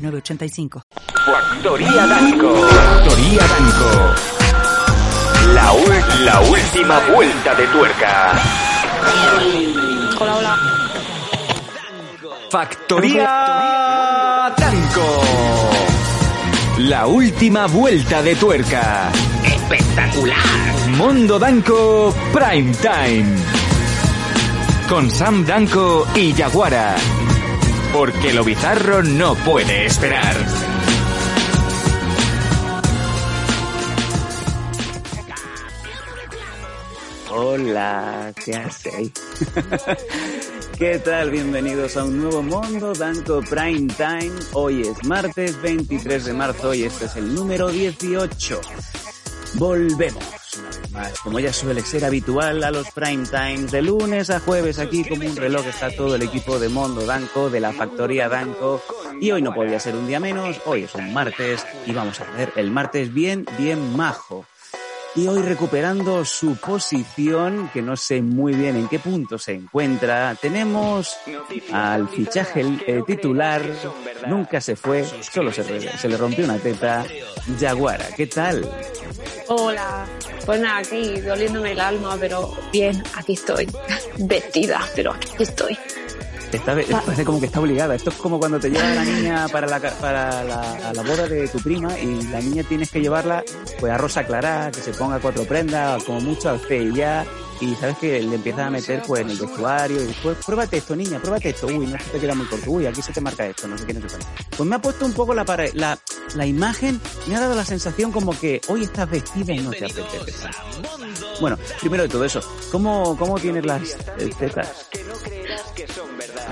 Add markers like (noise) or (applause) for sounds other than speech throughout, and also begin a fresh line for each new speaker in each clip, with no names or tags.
906985.
Factoría Danco. Factoría Danco. La, ul- la última vuelta de tuerca.
Hola, hola.
Factoría Danco. La última vuelta de tuerca. Espectacular. Mundo Danco Prime Time. Con Sam Danco y Yaguara. Porque lo bizarro no puede esperar.
Hola, ¿qué hacéis? (laughs) ¿Qué tal? Bienvenidos a un nuevo Mundo Danco Prime Time. Hoy es martes 23 de marzo y este es el número 18. Volvemos como ya suele ser habitual, a los Prime Times de lunes a jueves aquí como un reloj está todo el equipo de Mundo Danco, de la factoría Danco. Y hoy no podía ser un día menos, hoy es un martes y vamos a ver el martes bien, bien majo. Y hoy recuperando su posición, que no sé muy bien en qué punto se encuentra, tenemos al fichaje eh, titular, nunca se fue, solo se, se le rompió una teta, Yaguara, ¿qué tal?
Hola. Pues nada, aquí doliéndome el alma, pero bien, aquí estoy. (laughs) Vestida, pero aquí estoy.
Está, parece como que está obligada. Esto es como cuando te lleva la niña para la, ca- para la, a la boda de tu prima y la niña tienes que llevarla pues a Rosa Clara, que se ponga cuatro prendas, como mucho al fe y ya. Y sabes que le empiezas a meter pues en el vestuario y después, pruébate esto, niña, pruébate esto. Uy, no se te queda muy corto. Uy, aquí se te marca esto, no sé qué, no sé cuál. Pues me ha puesto un poco la, para- la, la imagen, me ha dado la sensación como que hoy estás vestida y no te apetece. Bueno, primero de todo eso, ¿cómo, cómo tienes las tetas?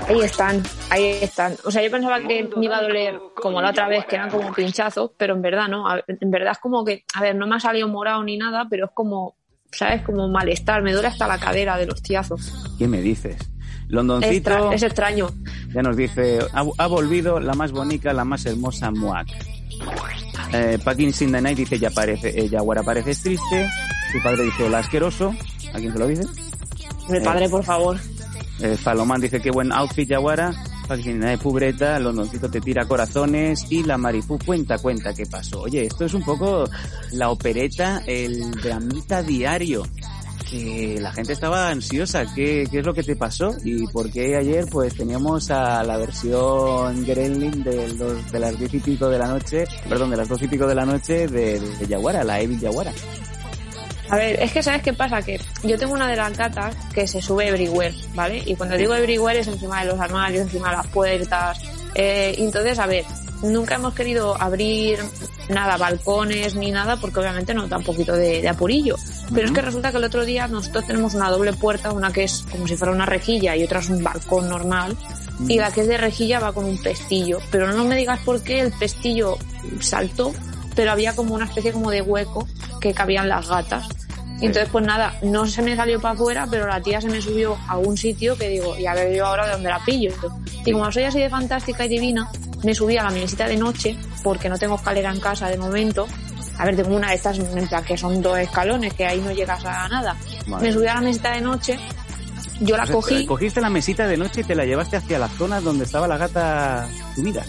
Ahí están, ahí están. O sea, yo pensaba que me iba a doler como la otra vez, que eran como pinchazos, pero en verdad no. A- En verdad es como que, a ver, no me ha salido morado ni nada, pero es como, ¿sabes? Como malestar. Me duele hasta la cadera de los tiazos.
¿Qué me dices?
Es,
Londoncito
extra- es extraño.
ya nos dice, ha, ha volvido la más bonita, la más hermosa Muak. Eh, Packins in the Night dice, ya parece, eh, Jaguar pareces triste. Tu padre dice, hola asqueroso. ¿A quién se lo dice?
Mi padre, por favor.
Eh, Palomán dice, qué buen outfit, in the Night, pubreta. Londoncito te tira corazones. Y la Marifú cuenta, cuenta qué pasó. Oye, esto es un poco la opereta, el dramita diario que la gente estaba ansiosa. ¿Qué, ¿Qué es lo que te pasó? ¿Y por qué ayer pues teníamos a la versión Gremlin de, los, de las diez y pico de la noche, perdón, de las dos y pico de la noche de, de Yaguara, la Evil Yaguara?
A ver, es que sabes qué pasa, que yo tengo una de las gatas que se sube everywhere, ¿vale? Y cuando digo everywhere es encima de los armarios, encima de las puertas. Eh, entonces, a ver, nunca hemos querido abrir nada, balcones ni nada, porque obviamente nos da un poquito de, de apurillo. Pero es que resulta que el otro día nosotros tenemos una doble puerta, una que es como si fuera una rejilla y otra es un balcón normal. Y la que es de rejilla va con un pestillo. Pero no me digas por qué el pestillo saltó, pero había como una especie como de hueco que cabían las gatas. Y entonces, pues nada, no se me salió para afuera, pero la tía se me subió a un sitio que digo, y a ver yo ahora de dónde la pillo. Y como soy así de fantástica y divina, me subí a la mesita de noche, porque no tengo escalera en casa de momento. A ver, tengo una de estas, en plan, que son dos escalones, que ahí no llegas a nada. Me subí a la mesita de noche, yo la
O sea,
cogí.
Cogiste la mesita de noche y te la llevaste hacia la zona donde estaba la gata subida.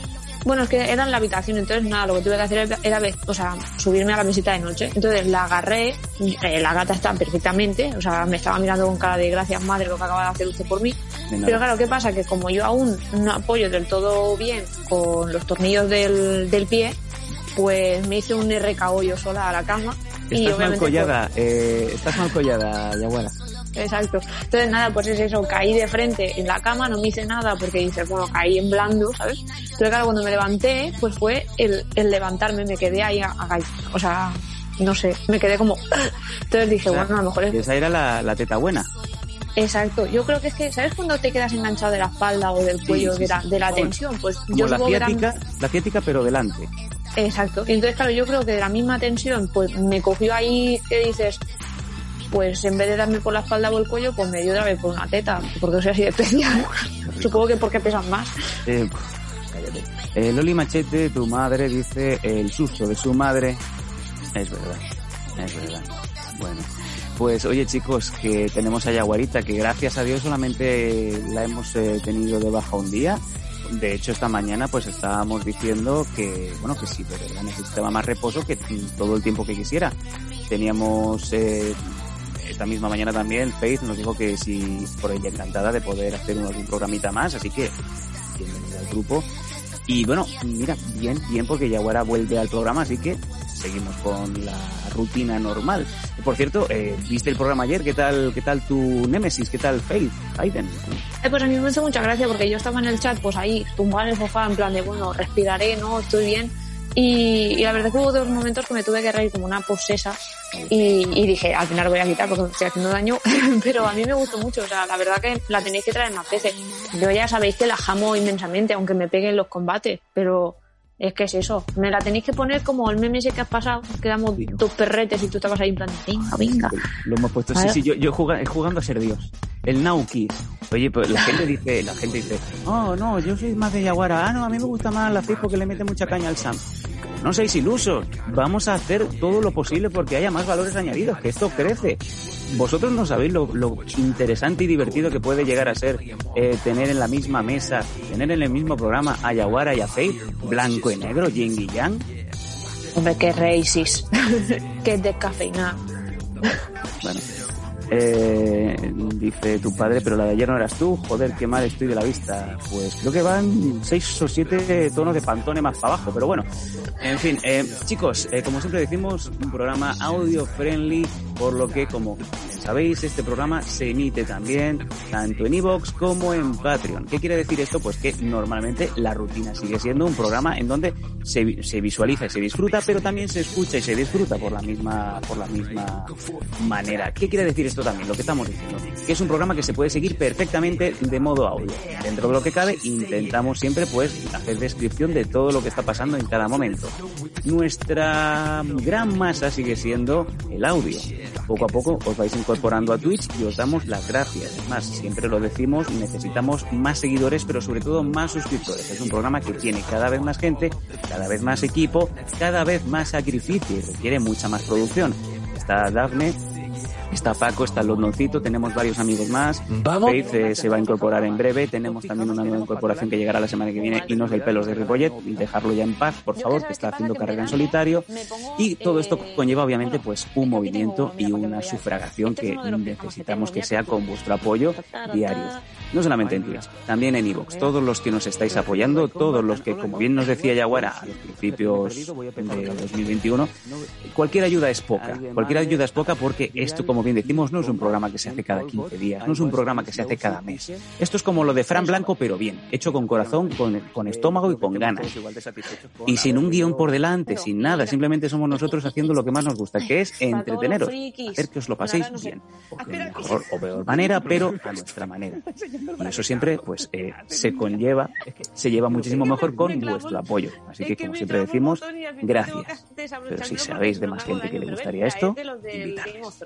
Bueno, es que era en la habitación, entonces nada, lo que tuve que hacer era, o sea, subirme a la mesita de noche. Entonces la agarré, eh, la gata está perfectamente, o sea, me estaba mirando con cara de gracias madre lo que acaba de hacer usted por mí. Pero claro, ¿qué pasa? Que como yo aún no apoyo del todo bien con los tornillos del, del pie, pues me hice un RKO yo sola a la cama. y
Estás mal
obviamente pues,
collada, eh, estás mal collada, Yaguara.
Exacto. Entonces nada, pues es eso, caí de frente en la cama, no me hice nada porque dices, bueno, caí en blando, ¿sabes? Pero claro, cuando me levanté, pues fue el, el levantarme, me quedé ahí, a, a- o sea, no sé, me quedé como... (laughs) Entonces dije,
O sea,
bueno, a lo mejor
Y
es...
esa era la, la teta buena.
Exacto, yo creo que es que, ¿sabes cuando te quedas enganchado de la espalda o del cuello de, la, de la tensión? Pues
Como
yo
la ciática, la ciática pero delante.
Exacto. Y entonces, claro, yo creo que de la misma tensión, pues me cogió ahí que dices, pues en vez de darme por la espalda o el cuello, pues me dio otra vez por una teta, porque soy así de especial. (laughs) Supongo que porque pesan más.
Eh, cállate. Eh, Loli Machete, tu madre, dice el susto de su madre. Es verdad, es verdad. Bueno, pues oye chicos, que tenemos a Yaguarita, que gracias a Dios solamente la hemos eh, tenido de baja un día. De hecho, esta mañana pues estábamos diciendo que, bueno, que sí, pero necesitaba más reposo que todo el tiempo que quisiera. Teníamos, eh, esta misma mañana también, Faith nos dijo que sí, por ella encantada de poder hacer un, programita más, así que bienvenida al grupo. Y bueno, mira, bien, bien porque Yaguara vuelve al programa, así que seguimos con la rutina normal. Por cierto, eh, ¿viste el programa ayer? ¿Qué tal, qué tal tu Nemesis? ¿Qué tal Faith? Aiden.
Eh, pues a mí me hizo mucha gracia porque yo estaba en el chat, pues ahí, tumbada en el sofá, en plan de, bueno, respiraré, ¿no? Estoy bien. Y, la verdad es que hubo dos momentos que me tuve que reír como una posesa y, dije, al final voy a quitar porque estoy haciendo daño, (laughs) pero a mí me gustó mucho, o sea, la verdad que la tenéis que traer más veces. Yo ya sabéis que la jamo inmensamente, aunque me peguen los combates, pero es que es eso, me la tenéis que poner como el meme ese que has pasado, que damos dos perretes y tú estabas ahí en plan, venga, venga.
Lo hemos puesto. Sí, sí, yo, yo juga- jugando a ser Dios. El Nauki. Oye, pues la gente dice, la gente dice, oh, no, yo soy más de Yaguara. Ah, no, a mí me gusta más la Fijo que le mete mucha caña al Sam. No seáis ilusos. Vamos a hacer todo lo posible porque haya más valores añadidos, que esto crece. Vosotros no sabéis lo, lo interesante y divertido que puede llegar a ser eh, tener en la misma mesa, tener en el mismo programa a Yaguara y a Faith, blanco y negro, yin y yang.
Hombre, qué reisis, (laughs) qué descafeinada.
Bueno. Eh, dice tu padre, pero la de ayer no eras tú. Joder, qué mal estoy de la vista. Pues creo que van seis o siete tonos de pantone más para abajo, pero bueno. En fin, eh, chicos, eh, como siempre decimos, un programa audio friendly, por lo que, como sabéis, este programa se emite también tanto en iVoox como en Patreon. ¿Qué quiere decir esto? Pues que normalmente la rutina sigue siendo un programa en donde se, se visualiza y se disfruta, pero también se escucha y se disfruta por la misma, por la misma manera. ¿Qué quiere decir esto también? Lo que estamos diciendo. Que es un programa que se puede seguir perfectamente de modo audio. Dentro de lo que cabe, intentamos siempre pues hacer descripción de todo lo que está pasando en cada momento. Nuestra gran masa sigue siendo el audio. Poco a poco os vais incorporando a Twitch y os damos las gracias. Es más, siempre lo decimos, necesitamos más seguidores, pero sobre todo más suscriptores. Es un programa que tiene cada vez más gente, cada vez más equipo, cada vez más sacrificio y requiere mucha más producción. Está Dafne, está Paco, está Londoncito, tenemos varios amigos más.
Vamos.
Faith eh, se va a incorporar en breve. Tenemos también una nueva incorporación que llegará la semana que viene y no es el pelos de Ripollet. Dejarlo ya en paz, por favor, que está haciendo carrera en solitario. Y todo esto conlleva obviamente pues un movimiento y una sufragación que necesitamos que sea con vuestro apoyo diario. No solamente en Twitch, también en iVoox. Todos los que nos estáis apoyando, todos los que, como bien nos decía Yaguara a los principios de 2021, cualquier ayuda es poca. Cualquier ayuda es poca porque esto, como bien decimos, no es un programa que se hace cada 15 días, no es un programa que se hace cada mes. Esto es como lo de Fran Blanco, pero bien, hecho con corazón, con, con estómago y con ganas. Y sin un guion por delante, sin nada, simplemente somos nosotros haciendo lo que más nos gusta, que es entreteneros, hacer que os lo paséis bien, de mejor o peor manera, pero a nuestra manera. Y eso siempre, pues, eh, se conlleva, se lleva muchísimo mejor con vuestro apoyo. Así que, como siempre decimos, gracias. Pero si sabéis de más gente que le gustaría esto, invitarles.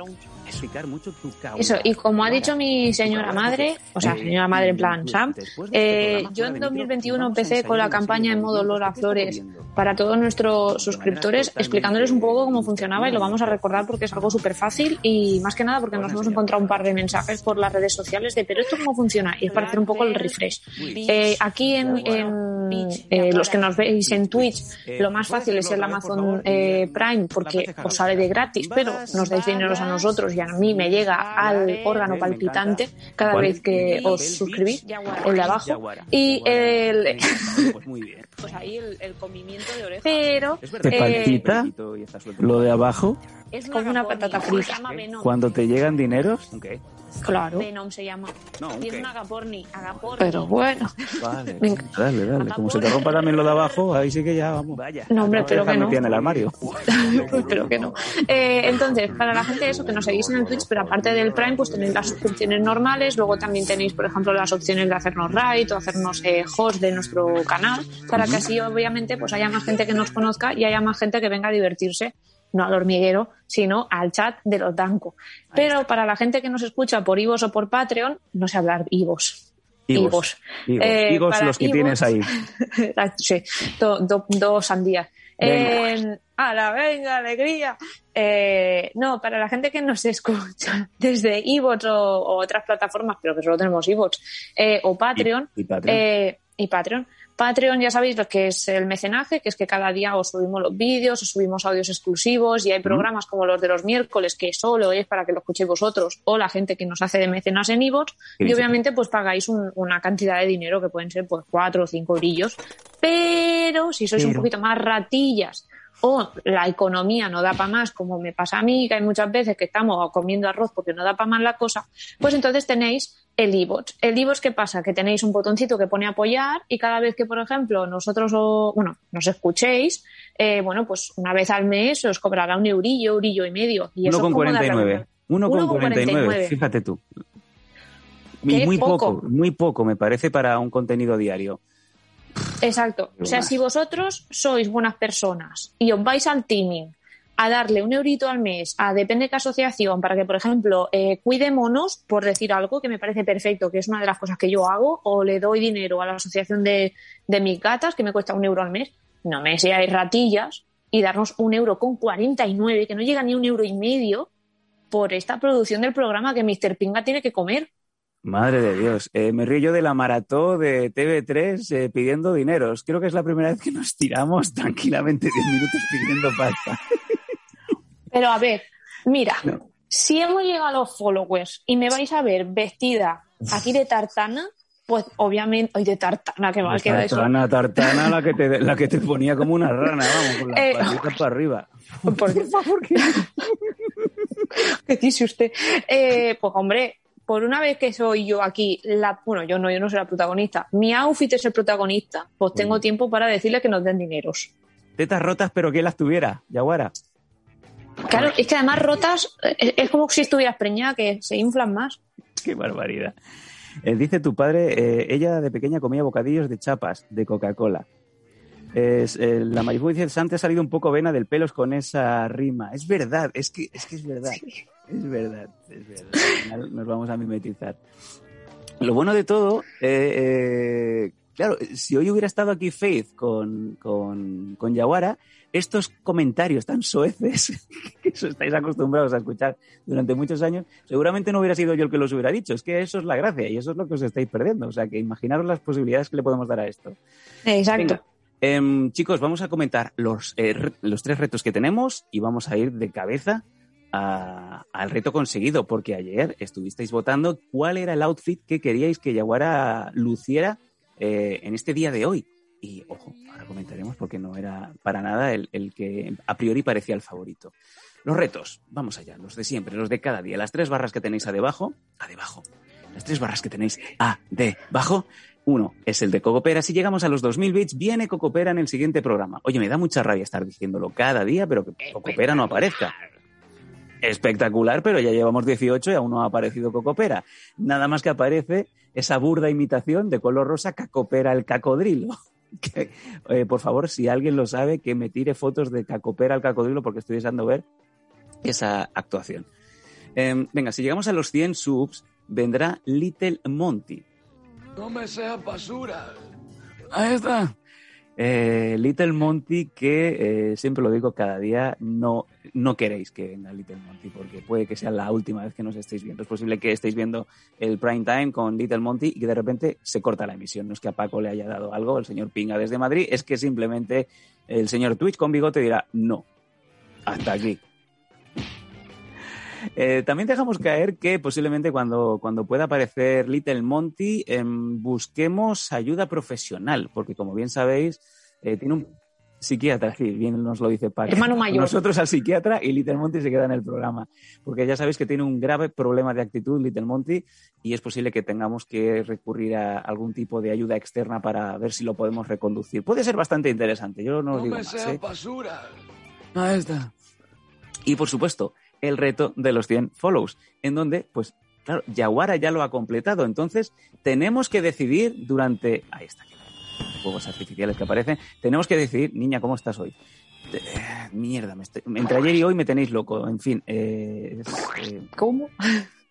Explicar mucho tu causa.
Eso, y como ha dicho mi señora madre, o sea, señora madre en plan Sam, eh, yo en 2021 empecé con la campaña en modo Lola Flores para todos nuestros suscriptores, explicándoles un poco cómo funcionaba y lo vamos a recordar porque es algo súper fácil y más que nada porque nos hemos encontrado un par de mensajes por las redes sociales de pero esto cómo funciona y es para hacer un poco el refresh. Eh, aquí en, en, eh, los que nos veis en Twitch, lo más fácil es el Amazon eh, Prime porque os sale de gratis, pero nos dais dineros a nosotros y a mí me llega al órgano palpitante cada vez que os suscribís, el de abajo. Y el, (laughs)
Pues muy bien.
pues ahí el, el comimiento de oreja. Pero
Es
¿Te palpita? Lo de abajo?
es como una patata frita.
Cuando te llegan dineros.
Claro. Venom se llama.
No,
Y es
ok.
un agaporni. Agaporni.
Pero bueno.
Vale, dale, dale. Como se te rompa también lo de abajo, ahí sí que ya vamos.
Vaya.
No, hombre, pero que no.
en el armario. (laughs)
Espero que no. Eh, entonces, para la gente eso, que nos seguís en el Twitch, pero aparte del Prime, pues tenéis las suscripciones normales, luego también tenéis, por ejemplo, las opciones de hacernos raid o hacernos eh, host de nuestro canal, para que así, obviamente, pues haya más gente que nos conozca y haya más gente que venga a divertirse, no al hormiguero, sino al chat de los Danco. Pero para la gente que nos escucha por Ivos o por Patreon, no sé hablar Ivos.
Higos. Higos,
Eh,
los que
Ivos-
tienes ahí. (laughs)
sí, do- do- dos sandías.
Venga.
Eh, a la venga, alegría. Eh, no, para la gente que nos (laughs) escucha desde iVoox o, o otras plataformas, pero que solo tenemos iVoox, eh, o Patreon,
Y, y Patreon.
y Patreon. Patreon ya sabéis lo que es el mecenaje, que es que cada día os subimos los vídeos, os subimos audios exclusivos y hay programas como los de los miércoles que solo es para que lo escuchéis vosotros o la gente que nos hace de mecenas en iVoox
Sí,
y
sí.
obviamente pues pagáis un- una cantidad de dinero que pueden ser pues cuatro o cinco brillos. Pero si sois un poquito más ratillas o la economía no da para más, como me pasa a mí, que hay muchas veces que estamos comiendo arroz porque no da para más la cosa, pues entonces tenéis el iVoox. El iVoox, ¿qué pasa? Que tenéis un botoncito que pone apoyar y cada vez que, por ejemplo, nosotros o, bueno, nos escuchéis, eh, bueno, pues una vez al mes os cobrará un eurillo, eurillo y medio. Y eso es como darle
1,49.
una-
1,49.
1,49.
Fíjate tú. Muy
poco.
poco, muy poco me parece para un contenido diario.
Exacto. O sea, si vosotros sois buenas personas y os vais al teaming a darle un eurito al mes a depende de qué asociación para que, por ejemplo, eh, cuide monos, por decir algo que me parece perfecto, que es una de las cosas que yo hago, o le doy dinero a la asociación de, de mis gatas, que me cuesta un euro al mes, no me seáis ratillas y darnos un euro con 49, que no llega ni un euro y medio, por esta producción del programa que Mr. Pinga tiene que comer.
Madre de Dios. Eh, me río yo de la maratón de TV3 eh, pidiendo dineros. Creo que es la primera vez que nos tiramos tranquilamente 10 minutos pidiendo pasta.
Pero a ver, mira,
No.
si hemos llegado a los followers y me vais a ver vestida aquí de tartana, pues obviamente, hoy de tartana, qué mal queda eso.
Tartana, tartana, la que, te, la que te ponía como una rana, vamos, con las
Eh,
patitas para arriba.
Porque, (laughs) ¿Qué dice usted? Pues hombre, por una vez que soy yo aquí, la, bueno, yo no, yo no soy la protagonista, mi outfit es el protagonista, pues tengo tiempo para decirle que nos den dineros.
Tetas rotas, pero que las tuviera, Yaguara.
Claro, es que además rotas, eh, es como si estuvieras preñada, que se inflan más.
Qué barbaridad. Eh, dice tu padre, eh, ella de pequeña comía bocadillos de chapas, de Coca-Cola. Es, eh, la Marifu dice, Sante ha salido un poco vena del pelos con esa rima. Es verdad, es que es, que es verdad. Es verdad, es verdad. Al final nos vamos a mimetizar. Lo bueno de todo, eh, eh, claro, si hoy hubiera estado aquí Faith con, con, con Yaguara, estos comentarios tan soeces (laughs) que os estáis acostumbrados a escuchar durante muchos años, seguramente no hubiera sido yo el que los hubiera dicho. Es que eso es la gracia y eso es lo que os estáis perdiendo. O sea, que imaginaros las posibilidades que le podemos dar a esto.
Exacto.
Venga. Em, chicos, vamos a comentar los, eh, los tres retos que tenemos y vamos a ir de cabeza a- al reto conseguido, porque ayer estuvisteis votando cuál era el outfit que queríais que Yaguara luciera eh, en este día de hoy. Y ojo, ahora comentaremos porque no era para nada el, el que a priori parecía el favorito. Los retos, vamos allá, los de siempre, los de cada día. Las tres barras que tenéis a debajo, a debajo. Las tres barras que tenéis a debajo. Uno es el de Cocopera. Si llegamos a los 2000 bits, viene Cocopera en el siguiente programa. Oye, me da mucha rabia estar diciéndolo cada día, pero que Cocopera no aparezca. Espectacular, pero ya llevamos 18 y aún no ha aparecido Cocopera. Nada más que aparece esa burda imitación de color rosa Cacopera el cacodrilo. (laughs) Eh, por favor, si alguien lo sabe, que me tire fotos de Cacopera el cacodrilo porque estoy deseando ver esa actuación. Em, venga, si llegamos a los 100 subs, vendrá Little Monty.
No me seas basura.
Ahí está. Eh, Little Monty, que eh, siempre lo digo cada día, no, no queréis que venga Little Monty, porque puede que sea la última vez que nos estéis viendo. Es posible que estéis viendo el prime time con Little Monty y que de repente se corta la emisión. No es que a Paco le haya dado algo, el señor Pinga desde Madrid, es que simplemente el señor Twitch con bigote dirá, no, hasta aquí. Eh, también dejamos caer que posiblemente cuando, cuando pueda aparecer Little Monty em, busquemos ayuda profesional, porque como bien sabéis, eh, tiene un... Psiquiatra, sí, bien nos lo dice Paco.
Hermano mayor.
Nosotros al psiquiatra y Little Monty se queda en el programa. Porque ya sabéis que tiene un grave problema de actitud Little Monty y es posible que tengamos que recurrir a algún tipo de ayuda externa para ver si lo podemos reconducir. Puede ser bastante interesante, yo no os
No
digo
me
más. ¿eh?
basura.
Ahí está. Y por supuesto, el reto de los 100 follows, en donde, pues, claro, Yaguara ya lo ha completado. Entonces, tenemos que decidir durante. Ahí está, juegos artificiales que aparecen. Tenemos que decidir, niña, ¿cómo estás hoy? Eh, mierda, me estoy- entre ayer y hoy me tenéis loco. En fin, eh, es, eh,
¿Cómo?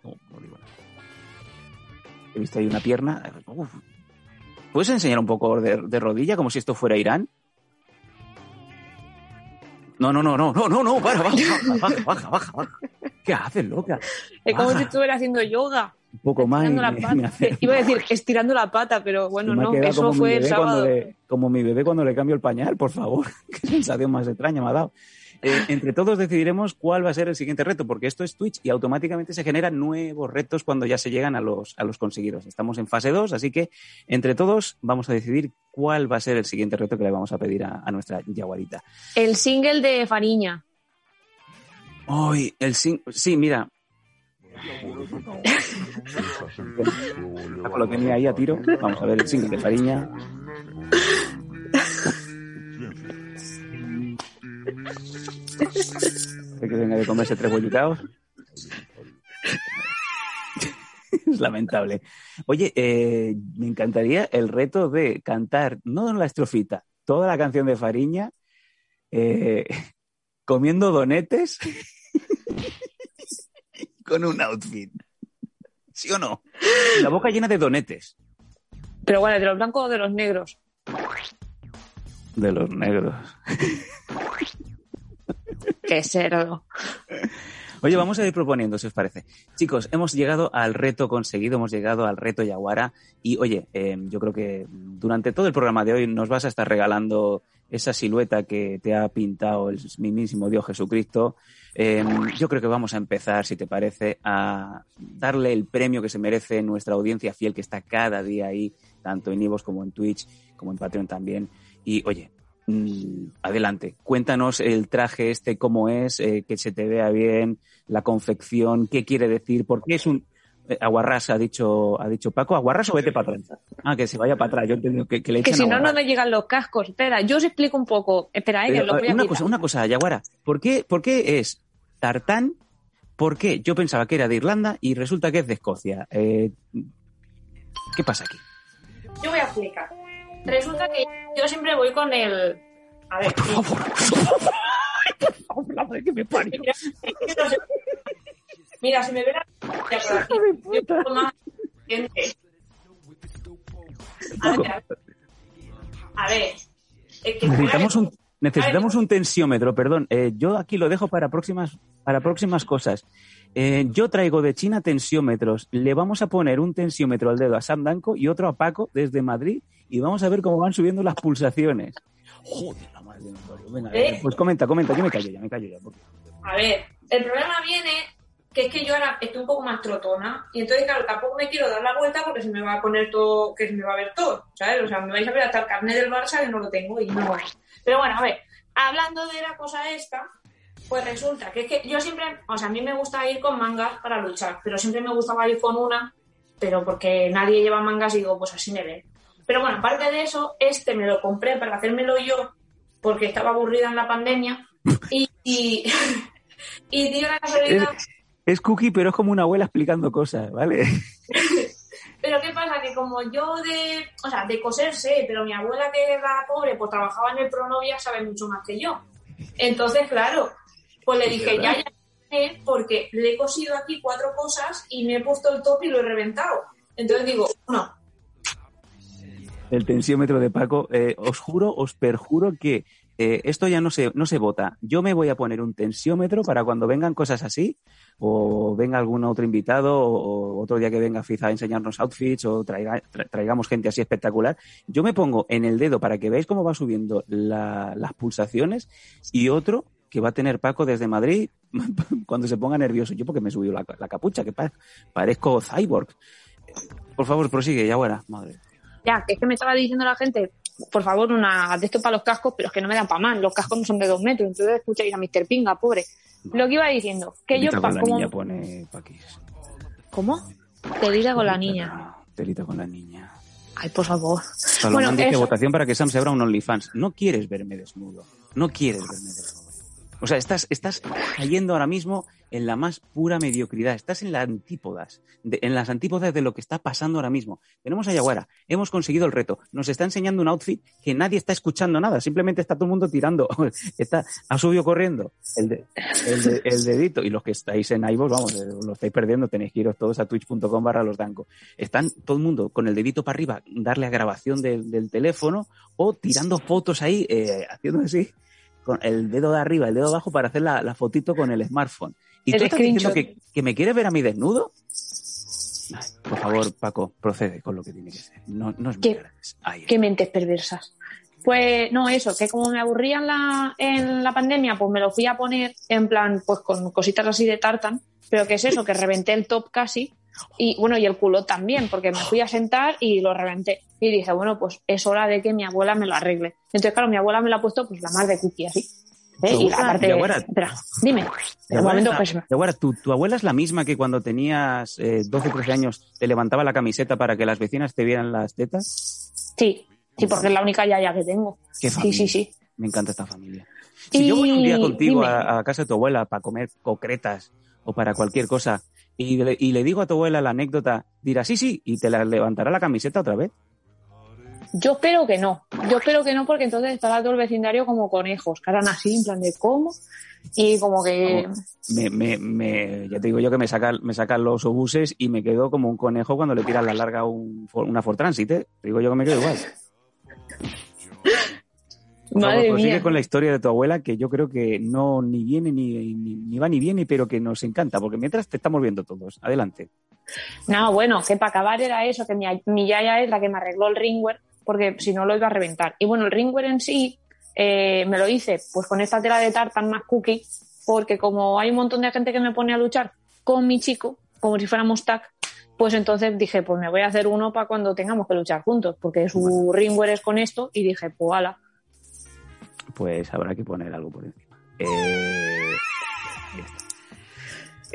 no, no digo nada. He visto ahí una pierna. Uf. ¿Puedes enseñar un poco de, de rodilla como si esto fuera Irán? No, no, no, no, no, no, no, para, baja, baja, baja, baja, baja. ¿Qué haces, loca?
Es como
Baja.
si estuviera haciendo yoga.
Un poco más. y
Estirando la pata.
me hace-
Iba a decir estirando la pata, pero bueno, no, eso fue el sábado.
le- como mi bebé cuando le cambio el pañal, por favor. (laughs) Qué sensación más extraña me ha dado. Eh, entre todos decidiremos cuál va a ser el siguiente reto, porque esto es Twitch y automáticamente se generan nuevos retos cuando ya se llegan a los, a los conseguidos. Estamos en fase 2, así que entre todos vamos a decidir cuál va a ser el siguiente reto que le vamos a pedir a, a nuestra yaguarita.
El single de Fariña.
Hoy, el sin... Sí, mira. (laughs) Lo tenía ahí a tiro. Vamos a ver el single de Fariña. (laughs) que venga de comerse tres bollicaos. (laughs) es lamentable. Oye, eh, me encantaría el reto de cantar, no en la estrofita, toda la canción de Fariña, eh, comiendo donetes (laughs) con un outfit. ¿Sí o no? La boca llena de donetes.
Pero bueno, ¿de los blancos o de los negros?
De los negros.
Qué cerdo.
Oye, vamos a ir proponiendo, si os parece. Chicos, hemos llegado al reto conseguido, hemos llegado al reto Yaguara. Y oye, eh, yo creo que durante todo el programa de hoy nos vas a estar regalando esa silueta que te ha pintado el mismísimo Dios Jesucristo. Eh, yo creo que vamos a empezar, si te parece, a darle el premio que se merece nuestra audiencia fiel que está cada día ahí, tanto en Ivos como en Twitch, como en Patreon también. Y oye, mm, adelante, cuéntanos el traje este, cómo es, eh, que se te vea bien, la confección, qué quiere decir, por qué es un... eh, Aguarrás ha dicho, ha dicho Paco, Aguarrás o vete para atrás. Ah, que se vaya para atrás, yo entiendo que, que le
Que si no, no me llegan los cascos. Espera, yo os explico un poco. Espera, eh, que lo voy a
una
quitar.
cosa, una cosa, Yaguara, ¿por qué, ¿por qué es tartán? ¿Por qué? Yo pensaba que era de Irlanda y resulta que es de Escocia. Eh, ¿Qué pasa aquí?
Yo voy a explicar. Resulta que yo siempre voy con el... A ver,
Por favor. (laughs) Por favor, la madre que me parió.
mira, si me verás... A ver, a ver. es que-
Necesitamos un, necesitamos un tensiómetro, perdón. Eh, yo aquí lo dejo para próximas, para próximas cosas. Eh, yo traigo de China tensiómetros. Le vamos a poner un tensiómetro al dedo a Sam Danko y otro a Paco desde Madrid y vamos a ver cómo van subiendo las pulsaciones. Joder, la madre de. Venga,
¿Eh?
pues comenta, comenta. Yo me callo ya, me callo ya. porque-
A ver, el problema viene que es que yo ahora estoy un poco más trotona y entonces, claro, tampoco me quiero dar la vuelta porque se me va a poner todo, que se me va a ver todo, ¿sabes? O sea, me vais a ver hasta el carnet del Barça que no lo tengo y no. Pero bueno, a ver, hablando de la cosa esta, pues resulta que es que yo siempre, o sea, a mí me gusta ir con mangas para luchar, pero siempre me gustaba ir con una, pero porque nadie lleva mangas y digo, pues así me ve. Pero bueno, aparte de eso, este me lo compré para hacérmelo yo porque estaba aburrida en la pandemia y, y, (laughs) y dio la casualidad.
Es cookie, pero es como una abuela explicando cosas, ¿vale? (laughs)
Pero ¿qué pasa? Que como yo de, o sea, de coser sé, pero mi abuela que era pobre, pues trabajaba en el Pronovia, sabe mucho más que yo. Entonces, claro, pues le dije, ya, ya, porque le he cosido aquí cuatro cosas y me he puesto el top y lo he reventado. Entonces digo, no,
el tensiómetro de Paco. Eh, os juro, os perjuro que eh, esto ya no se, no se vota. Yo me voy a poner un tensiómetro para cuando vengan cosas así, o venga algún otro invitado, o, otro día que venga Fiza a enseñarnos outfits, o traiga- tra- traigamos gente así espectacular. Yo me pongo en el dedo para que veáis cómo va subiendo la- las pulsaciones, y otro que va a tener Paco desde Madrid (laughs) cuando se ponga nervioso. Yo porque me subió la, capucha, que pa- parezco cyborg. Por favor, prosigue, ya ahora. Madre.
Ya, que es que me estaba diciendo la gente por favor, una de esto para los cascos, pero es que no me dan para más. Los cascos no son de dos metros, entonces escucha ir a Mr. Pinga, pobre. Lo que iba diciendo, que yo...
Telita
pa-
con la
como-
niña pone Paquis.
¿Cómo? Telita con la niña.
Telita con la niña.
Ay, por favor. Bueno,
dice
eso.
votación para que Sam se abra un OnlyFans. No quieres verme desnudo. No quieres verme desnudo. O sea, estás, estás cayendo ahora mismo en la más pura mediocridad. Estás en las antípodas, de- en las antípodas de lo que está pasando ahora mismo. Tenemos a Yaguara, hemos conseguido el reto. Nos está enseñando un outfit que nadie está escuchando nada. Simplemente está todo el mundo tirando. (laughs) Está, ha subido corriendo el, el, de- el dedito. Y los que estáis en iVoox, vamos, eh, lo estáis perdiendo. Tenéis que iros todos a twitch.com barra los danco. Están todo el mundo con el dedito para arriba, darle a grabación del teléfono o tirando fotos ahí, eh, haciendo así, con el dedo de arriba, el dedo de abajo para hacer la, la fotito con el smartphone. ¿Y
El
tú estás diciendo que, que me quieres ver a mí desnudo? Ay, por favor, Paco, procede con lo que tiene que ser. No, no es
¿Qué?
Ay,
Qué mentes perversas. Pues no, eso, que como me aburría en la, en la pandemia, pues me lo fui a poner en plan, pues con cositas así de tartan, pero que es eso, que reventé el top casi, y bueno, y el culo también, porque me fui a sentar y lo reventé. Y dije, bueno, pues es hora de que mi abuela me lo arregle. Entonces, claro, mi abuela me lo ha puesto pues la más de cookie así. ¿eh? Y la parte
mi abuela-
Espera, dime.
Tu
El
abuela,
momento
es
pues,
la- tu abuela- tu, tu abuela es la misma que cuando tenías eh, 12 13 años te levantaba la camiseta para que las vecinas te vieran las tetas.
sí, sí, porque es la única yaya que tengo.
Qué
Sí, sí, sí.
Me encanta esta familia. Si yo voy un día contigo a, a casa de tu abuela para comer concretas o para cualquier cosa y le, y le digo a tu abuela la anécdota, dirá sí, sí, y te la levantará la camiseta otra vez.
Yo espero que no. Yo espero que no, porque entonces estará todo el vecindario como conejos, que harán así, en plan de cómo. Y como que.
Me, me, me- ya te digo yo que me sacan, me sacan los obuses y me quedo como un conejo cuando le tiran la larga un, For- una Ford Transit. ¿eh? Te digo yo que me quedo igual. (laughs)
Madre
prosigue
mía.
con la historia de tu abuela, que yo creo que no ni viene ni, ni, ni va ni viene, pero que nos encanta, porque mientras te estamos viendo todos. Adelante.
No, bueno, que para acabar era eso, que mi, mi yaya es la que me arregló el ringwear, porque si no lo iba a reventar. Y bueno, el ringwear en sí eh, me lo hice pues con esta tela de tartan más cookie, porque como hay un montón de gente que me pone a luchar con mi chico, como si fuéramos tag, pues entonces dije, pues me voy a hacer uno para cuando tengamos que luchar juntos, porque su ringwear es con esto, y dije, pues ala.
Pues habrá que poner algo por encima. Eh.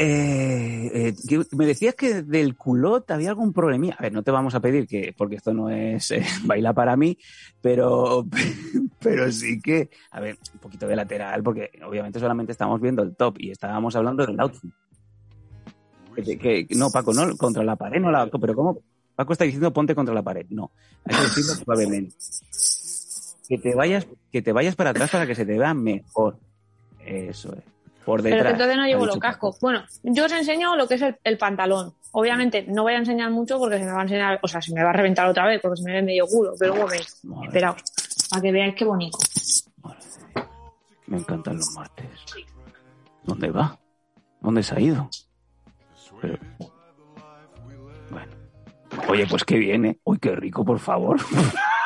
Eh, eh, me decías que del culot había algún problemilla. A ver, no te vamos a pedir que, porque esto no es eh, (laughs) baila para mí, pero, (laughs) pero sí que, a ver, un poquito de lateral, porque obviamente solamente estamos viendo el top y estábamos hablando del outfit. Que- no, Paco, no, contra la pared, no la, pero ¿cómo? Paco está diciendo ponte contra la pared. No, hay que decirlo suavemente. Que te vayas, que te vayas para atrás para que se te vea mejor. Eso es. Por
Pero
detrás.
que entonces no llevo los cascos. Bueno, yo os enseño lo que es el, el pantalón. Obviamente no voy a enseñar mucho porque se me va a enseñar, o sea, se me va a reventar otra vez porque se me ve medio culo, pero un momento,
Madre,
esperaos, para que veáis qué bonito.
madre. Me encantan los martes. ¿Dónde va? ¿Dónde se ha ido? Pero- Bueno. Oye, pues qué viene. Uy, qué rico, por favor. (laughs)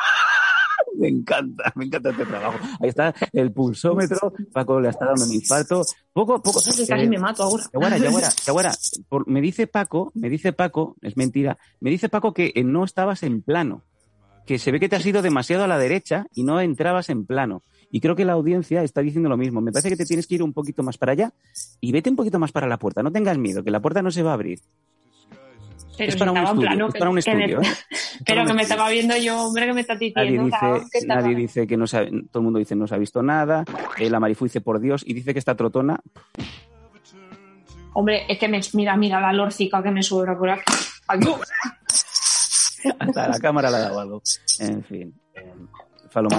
me encanta, me encanta este trabajo. Ahí está el pulsómetro. Paco le está dando un infarto. Poco, poco.
Casi
eh,
me mato ahora.
Yaguara, (laughs) Yaguara, Yaguara, por- me dice Paco, me dice Paco, es mentira, me dice Paco que eh, no estabas en plano, que se ve que te has ido demasiado a la derecha y no entrabas en plano. Y creo que la audiencia está diciendo lo mismo. Me parece que te tienes que ir un poquito más para allá y vete un poquito más para la puerta. No tengas miedo, que la puerta no se va a abrir.
Pero
es para un estudio,
plano,
es para un
que- que me-
estudio. ¿eh? (laughs)
Pero que me estaba viendo yo, hombre, que me está
Nadie
diciendo. cabrón,
dice,
que
nadie dice que no se ha- todo el mundo dice no se ha visto nada. Eh, la Marifu dice por Dios y dice que está trotona.
Hombre, es que me, mira, mira la lorcica que me sobra por aquí.
Hasta (laughs) la cámara la ha dado algo. En fin. eh,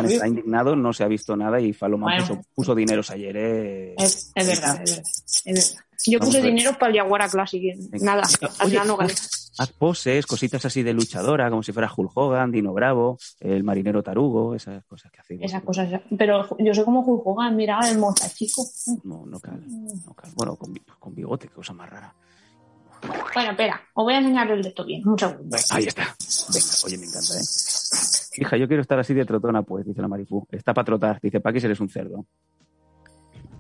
está indignado, no se ha visto nada y Falomán
Bueno.
puso, puso dineros ayer. eh.
Es, es verdad, es verdad, es verdad. Yo
Vamos
puse dinero para el Jaguar Classic. y Nada, al
Oye,
final no gané.
Haz poses, cositas así de luchadora, como si fuera Hulk Hogan, Dino Bravo, el marinero tarugo, esas cosas que hacéis.
Esas cosas. Pero yo soy como Hulk Hogan, mira, el mostachico.
No, no cal, no cal. Bueno, con, con bigote, qué cosa más rara.
Bueno, espera, os voy a enseñar el de esto bien. Un segundo.
Ahí está. Venga, oye, me encanta, ¿eh? Hija, yo quiero estar así de trotona, pues, dice la Marifú. Está para trotar. Dice, ¿para qué eres un cerdo?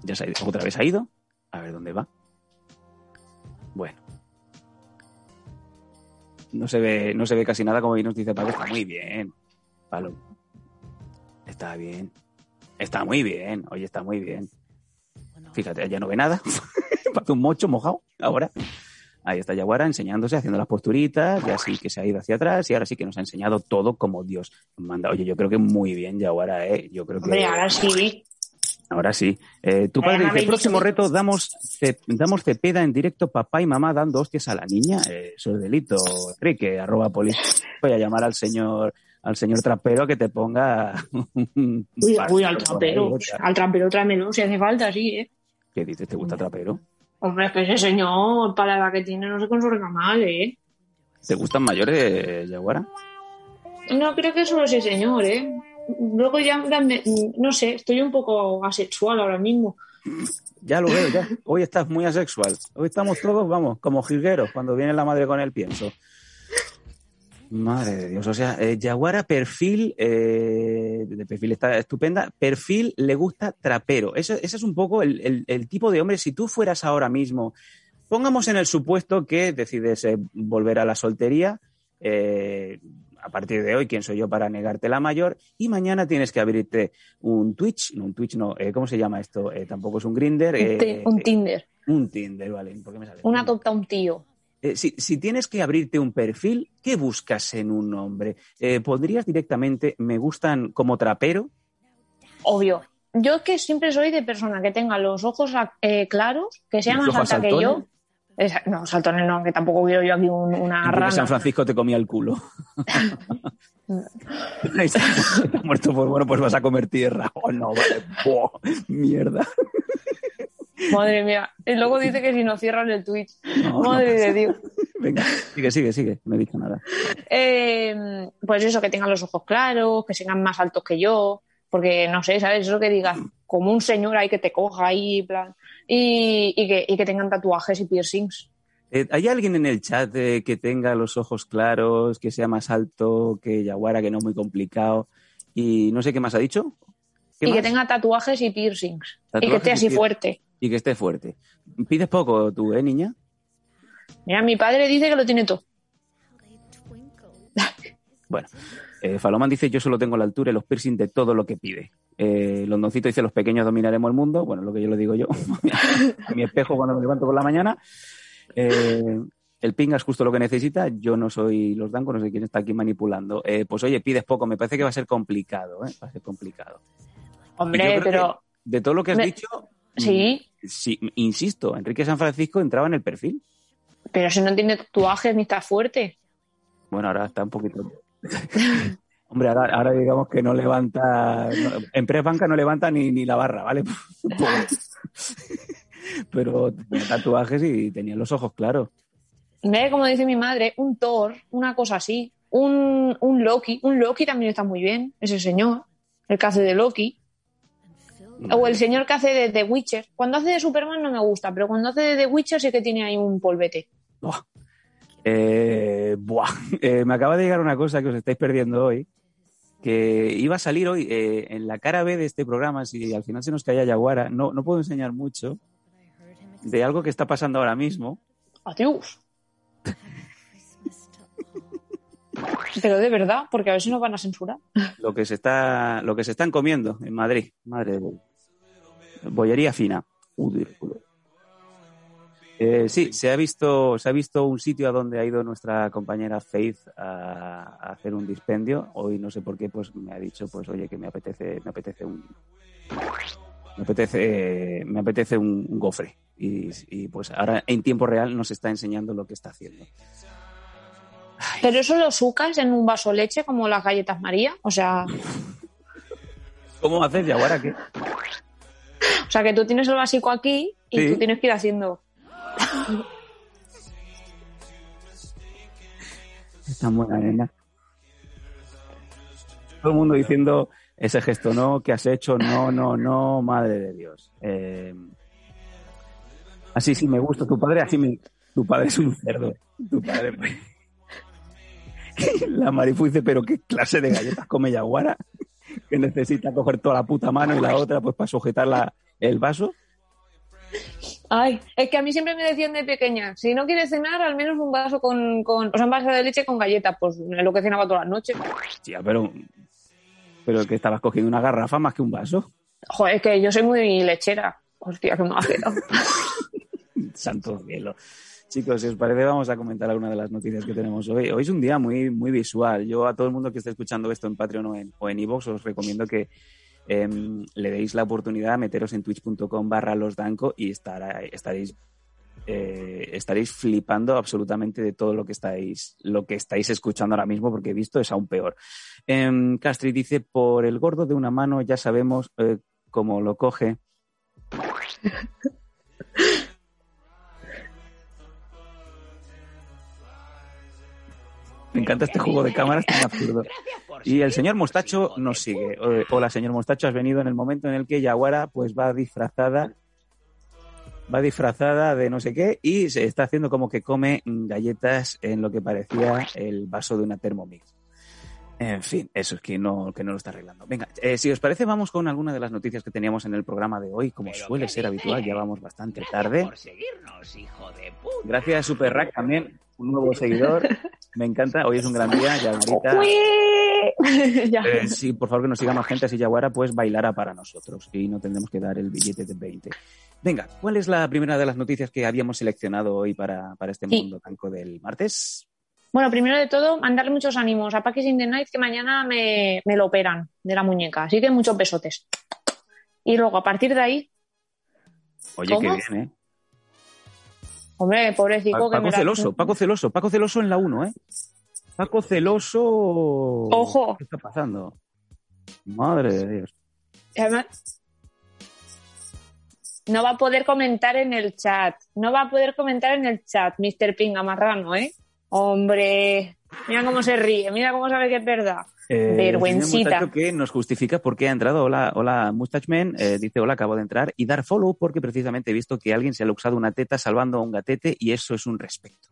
Ya se ha ido. ¿Otra vez ha ido? A ver dónde va. Bueno. No se ve, no se ve casi nada, como bien nos dice Paco. Está muy bien. Palo. Está bien. Está muy bien. Oye, está muy bien. Fíjate, ya no ve nada. (laughs) Parece un mocho mojado ahora. Ahí está Yaguara enseñándose, haciendo las posturitas, ya sí que se ha ido hacia atrás y ahora sí que nos ha enseñado todo como Dios manda. Oye, yo creo que muy bien Yaguara, ¿eh? Yo creo que...
Hombre, ahora sí.
Ahora sí. Eh, tu padre dice, próximo reto, damos, ce- damos cepeda en directo, papá y mamá dando hostias a la niña. Eh, eso es delito. Enrique, arroba policía. Voy a llamar al señor al señor trapero que te ponga un
Uy, uy, al trapero. Al trapero tráemelo, si hace falta, sí, ¿eh?
¿Qué dices? ¿Te gusta trapero?
Hombre, es que ese señor, para la que tiene, no se consorga mal, ¿eh?
¿Te gustan mayores, Yaguara?
No creo que solo ese señor, ¿eh? Luego ya, no sé, estoy un poco asexual ahora mismo.
Ya lo veo, ya. Hoy estás muy asexual. Hoy estamos todos, vamos, como jilgueros cuando viene la madre con el pienso. Madre de Dios, o sea, eh, perfil, eh, de perfil está estupenda, perfil le gusta trapero. Ese es un poco el tipo de hombre, si tú fueras ahora mismo, pongamos en el supuesto que decides eh, volver a la soltería, eh, a partir de hoy, ¿quién soy yo para negarte la mayor? Y mañana tienes que abrirte un Twitch, no un Twitch, no, eh, ¿cómo se llama esto? Eh, tampoco es un Grinder.
Un, un Tinder.
un Tinder, vale. ¿Por qué me sale?
Una
Tinder?
adopta un tío.
Eh, si, si tienes que abrirte un perfil, ¿qué buscas en un hombre? Eh, ¿Pondrías directamente me gustan como trapero?
Obvio. Yo que siempre soy de persona que tenga los ojos eh, claros, que sea
¿Los
más alta que yo. Esa- no, saltones no, que tampoco quiero yo aquí un- una rana.
San Francisco te comía el culo. (laughs) Ahí está, está muerto, pues bueno, pues vas a comer tierra. Oh, no, vale. Buah, mierda.
Madre mía. Y luego dice que si no cierran el Twitch.
No,
Madre
no.
de Dios.
Venga, sigue, sigue, sigue. No he dicho nada.
Eh, pues eso, que tengan los ojos claros, que sean más altos que yo, porque no sé, ¿sabes? Eso que digas, como un señor ahí que te coja ahí, plan, y, y que, y que tengan tatuajes y piercings.
Eh, ¿Hay alguien en el chat eh, que tenga los ojos claros, que sea más alto que Yaguara, que no muy complicado? Y no sé qué más ha dicho. ¿Qué
Y que tenga tatuajes y piercings. y que esté así fuerte.
Y que esté fuerte. Pides poco tú, ¿eh, niña?
Mira, mi padre dice que lo tiene todo.
Bueno, eh, Faloman dice, yo solo tengo la altura y los piercing de todo lo que pide. Eh, Londoncito dice, los pequeños dominaremos el mundo. Bueno, lo que yo lo digo yo. (laughs) a mi espejo cuando me levanto por la mañana. Eh, el pinga es justo lo que necesita. Yo no soy los dancos, no sé quién está aquí manipulando. Eh, pues oye, pides poco. Me parece que va a ser complicado, ¿eh? Va a ser complicado.
Hombre, pero
De todo lo que has
Me-
dicho,
sí,
mm, sí, insisto, Enrique San Francisco entraba en el perfil.
pero si no tiene tatuajes ni está fuerte.
Bueno, ahora está un poquito. (laughs) Hombre, ahora, ahora digamos que no levanta. no- en no levanta ni, ni la barra, ¿vale? (laughs) Pobre. Pero tenía tatuajes y tenía los ojos claros.
Ve, como dice mi madre, un Thor, una cosa así. Un, un Loki. Un Loki también está muy bien, ese señor. El que hace de Loki. O el señor que hace de The Witcher. Cuando hace de Superman no me gusta, pero cuando hace de The Witcher sí que tiene ahí un polvete.
Eh, buah. (laughs) Eh, me acaba de llegar una cosa que os estáis perdiendo hoy. Que iba a salir hoy eh, en la cara B de este programa, si al final se nos caía Yaguara. No, no puedo enseñar mucho de algo que está pasando ahora mismo.
Adiós. Pero de verdad, porque a ver si nos van a censurar.
lo que se está lo que se están comiendo en Madrid madre de bollería fina joder. Eh, sí se ha visto se ha visto un sitio a donde ha ido nuestra compañera Faith a, a hacer un dispendio hoy no sé por qué pues me ha dicho pues oye que me apetece me apetece un me apetece me apetece un, un gofre y, y, pues ahora en tiempo real nos está enseñando lo que está haciendo
Pero eso lo sucas en un vaso de leche como las galletas María. O sea, (laughs)
¿cómo haces Yaguara qué?
o sea que tú tienes el básico aquí y
Sí.
tú tienes que ir haciendo.
Es tan buena nena. Todo el mundo diciendo ese gesto, no, que has hecho, no, no, no, madre de Dios. Eh, así sí me gusta tu padre, así me. Tu padre es un cerdo. Tu padre. pues. (laughs) La Marifu dice, pero qué clase de galletas come Yaguara, que necesita coger toda la puta mano y la otra pues para sujetar la- el vaso.
Ay, es que a mí siempre me decían de pequeña, si no quieres cenar, al menos un vaso con, con o sea, un vaso de leche con galletas, pues es lo que cenaba todas las noches.
Hostia, pero Pero que estabas cogiendo una garrafa más que un vaso.
Joder, es que yo soy muy lechera. Hostia, qué mágico. (laughs)
Santo cielo. Chicos, si os parece, vamos a comentar alguna de las noticias que tenemos hoy. Hoy es un día muy, muy visual. Yo a todo el mundo que esté escuchando esto en Patreon o en, o en iVoox os recomiendo que em, le deis la oportunidad a meteros en twitch.com barra losdanco y estaréis eh, estaréis flipando absolutamente de todo lo que estáis, lo que estáis escuchando ahora mismo, porque he visto es aún peor. Em, Castri dice, por el gordo de una mano ya sabemos eh, cómo lo coge. (laughs) Me encanta este juego de cámaras tan absurdo. Y el señor Mostacho nos sigue. Eh, Hola, señor Mostacho, has venido en el momento en el que Yaguara pues va disfrazada va disfrazada de no sé qué y se está haciendo como que come galletas en lo que parecía el vaso de una Thermomix. En fin, eso es que no, que no lo está arreglando. Venga, eh, si os parece, vamos con alguna de las noticias que teníamos en el programa de hoy. Como suele ser habitual, ya vamos bastante tarde. Gracias, Super Rack, también, un nuevo seguidor. Me encanta, hoy es un gran día. (laughs) Eh, sí, por favor que nos siga más gente, así Yaguara pues bailará para nosotros y no tendremos que dar el billete de 20. Venga, ¿cuál es la primera de las noticias que habíamos seleccionado hoy para, para este
Sí.
mundo blanco del martes?
Bueno, primero de todo, mandarle muchos ánimos a Paquis in the Night que mañana me, me lo operan de la muñeca. Así que muchos besotes. Y luego, a partir de ahí,
Oye,
¿Cómo?
qué bien, ¿eh?
hombre, pobrecito
Pa-
que me
Paco
la-
Celoso, Paco Celoso, Paco Celoso en la 1, ¿eh? Paco Celoso.
Ojo.
¿Qué está pasando? Madre de Dios.
Además, no va a poder comentar en el chat. No va a poder comentar en el chat, Mr. Pinga Marrano, ¿eh? Hombre, mira cómo se ríe, mira cómo sabe que es verdad.
Eh,
Vergüencita.
que nos justifica por qué ha entrado. Hola, hola, Mustachman. Eh, dice, hola, acabo de entrar. Y dar follow porque precisamente he visto que alguien se ha usado una teta salvando a un gatete y eso es un respeto.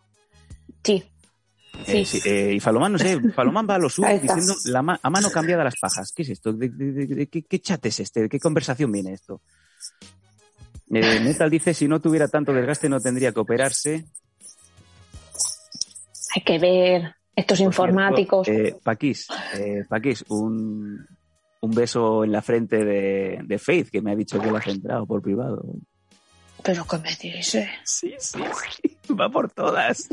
Sí.
Eh,
Sí.
sí, eh, y Falomán, no sé, Falomán va a lo suyo
Ahí está.
diciendo la ma- a mano cambiada las pajas. ¿Qué es esto? ¿De, de- de- de- qué, qué chat es este? ¿De qué conversación viene esto? Eh, Metal dice, si no tuviera tanto desgaste no tendría que operarse.
Hay que ver estos
Por
informáticos.
cierto, eh, Paquis, eh, un, un beso en la frente de, de Faith, que me ha dicho que lo has entrado por privado.
Pero ¿qué me dice?
Sí, sí, sí. (laughs) Va por todas.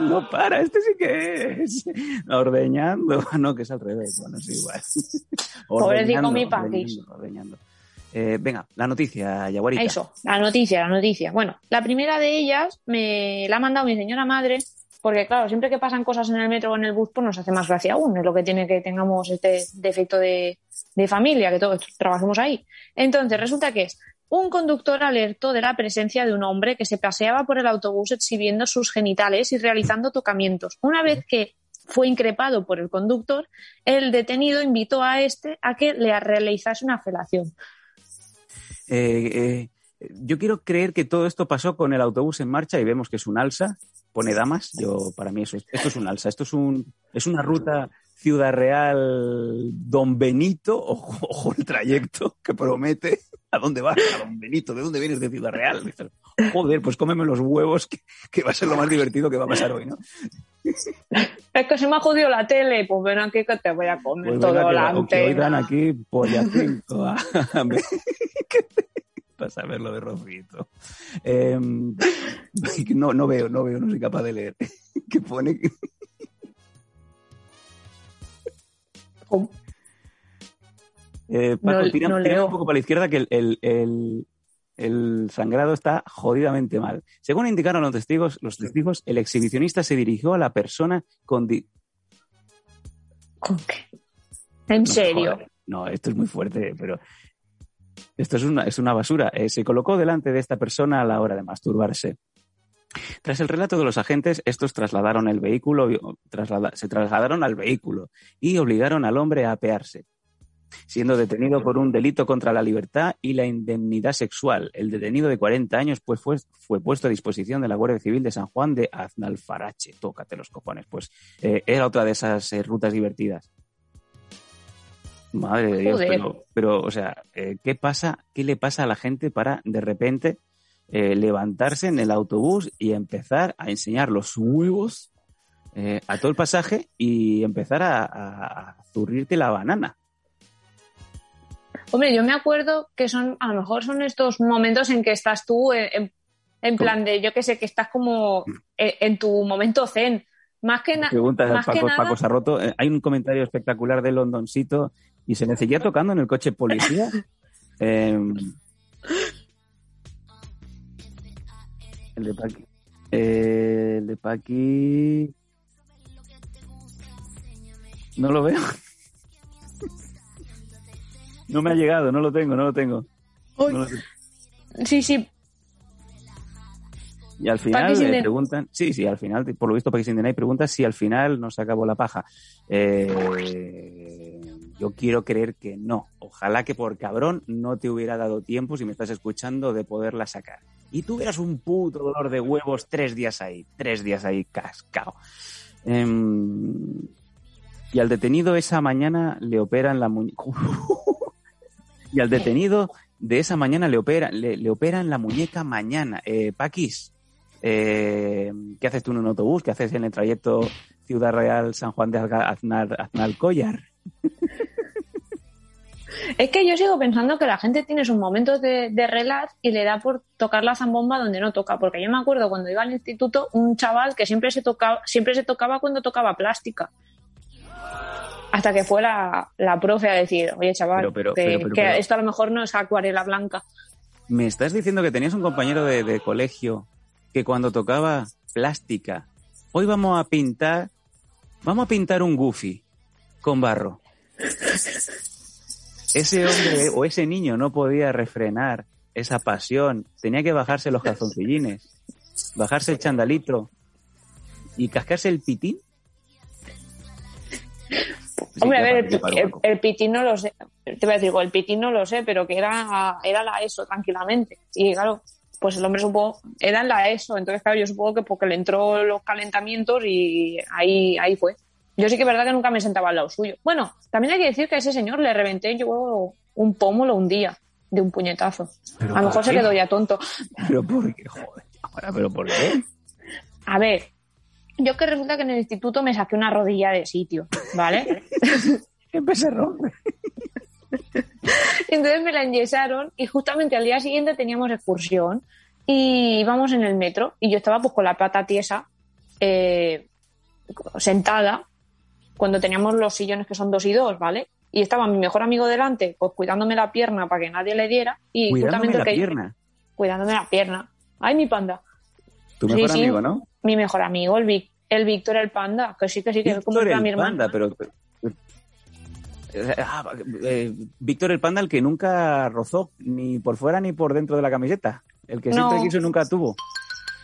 No para, este sí que es. Ordeñando. (laughs) No, que es al revés. Bueno, es igual. (laughs)
Pobrecito mi
ordeñando,
Paquis.
ordeñando. Eh, venga, la noticia, Yaguarita.
Eso, la noticia, la noticia. Bueno, la primera de ellas me la ha mandado mi señora madre, porque claro, siempre que pasan cosas en el metro o en el bus, pues nos hace más gracia aún. Es lo que tiene que tengamos este defecto de, familia, que todos trabajemos ahí. Entonces, resulta que es un conductor alertó de la presencia de un hombre que se paseaba por el autobús exhibiendo sus genitales y realizando tocamientos. Una vez que fue increpado por el conductor, el detenido invitó a este a que le realizase una felación.
Eh, eh, yo quiero creer que todo esto pasó con el autobús en marcha y vemos que es un alza. Pone damas. Yo, para mí, eso es, esto es un alza. Esto es, un, es una ruta Ciudad Real Don Benito. Ojo, ojo el trayecto que promete. ¿A dónde vas? A Don Benito. ¿De dónde vienes de Ciudad Real? Dices, Joder, pues cómeme los huevos, que, que va a ser lo más divertido que va a pasar hoy, ¿no?
Es que se me ha jodido la tele, pues ven aquí que te voy a comer
Pues
todo
que-
la
que hoy dan
antena.
aquí pollacinco. a- Vas (laughs) a ver lo de Rocito. Eh, (laughs) no, no veo, no veo, no soy capaz de leer. (laughs) que pone
¿Cómo?
Eh, Paco,
No-
tira,
no
tira
leo.
un poco para la izquierda que el, el- el- el sangrado está jodidamente mal. Según indicaron los testigos, los testigos, el exhibicionista se dirigió a la persona con... di-
¿Con qué? ¿En
No,
serio?
joder, no, esto es muy fuerte, pero esto es una, es una basura. Eh, se colocó delante de esta persona a la hora de masturbarse. Tras el relato de los agentes, estos trasladaron el vehículo, traslada- se trasladaron al vehículo y obligaron al hombre a apearse, siendo detenido por un delito contra la libertad y la indemnidad sexual. El detenido de 40 años pues, fue, fue puesto a disposición de la Guardia Civil de San Juan de Aznalfarache. Tócate los cojones. Pues eh, era otra de esas eh, rutas divertidas. Madre de Dios, pero, pero, o sea, eh, ¿qué pasa? ¿Qué le pasa a la gente para de repente eh, levantarse en el autobús y empezar a enseñar los huevos eh, a todo el pasaje y empezar a, a- a zurrirte la banana?
Hombre, yo me acuerdo que son, a lo mejor son estos momentos en que estás tú en, en plan de, yo que sé, que estás como en, en tu momento zen. Más que, na más
Paco,
que nada,
Paco Sarroto. Hay un comentario espectacular de Londoncito y se me seguía tocando en el coche policía. Eh, el de Paqui. Eh, el de Paqui. No lo veo. No me ha llegado, no lo tengo, no lo tengo. No lo tengo.
sí, sí,
Y al final le preguntan, sí, sí, al final, por lo visto Paqui Sindenay pregunta si al final nos acabó la paja. Eh, yo quiero creer que no. Ojalá que por cabrón no te hubiera dado tiempo, si me estás escuchando, de poderla sacar. Y tuvieras un puto dolor de huevos tres días ahí, tres días ahí cascao. Em, y al detenido esa mañana le operan la muñeca. (laughs) y al detenido de esa mañana le operan, le, le operan la muñeca mañana. Eh, Paquis, eh, ¿qué haces tú en un autobús? ¿Qué haces en el trayecto Ciudad Real San Juan de Azga- Aznar, Aznalcóllar? (laughs)
Es que yo sigo pensando que la gente tiene sus momentos de, de relax y le da por tocar la zambomba donde no toca. Porque yo me acuerdo cuando iba al instituto, un chaval que siempre se tocaba, siempre se tocaba cuando tocaba plástica. Hasta que fue la, la profe a decir, oye chaval,
Pero, pero,
que,
pero, pero,
que
pero-
esto a lo mejor no es acuarela blanca.
¿Me estás diciendo que tenías un compañero de, de colegio que cuando tocaba plástica, hoy vamos a pintar, vamos a pintar un goofy con barro? (laughs) Ese hombre o ese niño no podía refrenar esa pasión, tenía que bajarse los calzoncillines, bajarse el chandalito y cascarse el pitín. Sí,
Hombre, a ver, el, el- el pitín no lo sé. Te voy a decir, el pitín no lo sé, pero que era, era la ESO tranquilamente. Y claro, pues el hombre supongo, era en la ESO. Entonces, claro, yo supongo que porque le entró los calentamientos y ahí, ahí fue. Yo sí que es verdad que nunca me sentaba al lado suyo. Bueno, también hay que decir que a ese señor le reventé yo un pómulo un día de un puñetazo.
¿Pero
A lo mejor se quedó ya tonto.
Pero por qué, joder, ahora, pero por qué? (laughs)
A ver, yo que resulta que en el instituto me saqué una rodilla de sitio, ¿vale? (laughs)
Empecé a romper.
Entonces me la enyesaron y justamente al día siguiente teníamos excursión y íbamos en el metro y yo estaba pues con la pata tiesa eh, sentada cuando teníamos los sillones que son dos y dos, ¿vale? Y estaba mi mejor amigo delante, pues cuidándome la pierna para que nadie le diera y
Cuidándome
justamente
la
el que-
pierna.
cuidándome la pierna. Ay, mi panda.
Tu mejor
sí.
amigo, ¿no?
Mi mejor amigo, el, Vic- el Víctor el panda, que sí, que sí, que es como
el
mi.
Panda, pero... pero- eh, ah, eh, Víctor el Panda, el que nunca rozó ni por fuera ni por dentro de la camiseta. El que siempre quiso y nunca tuvo.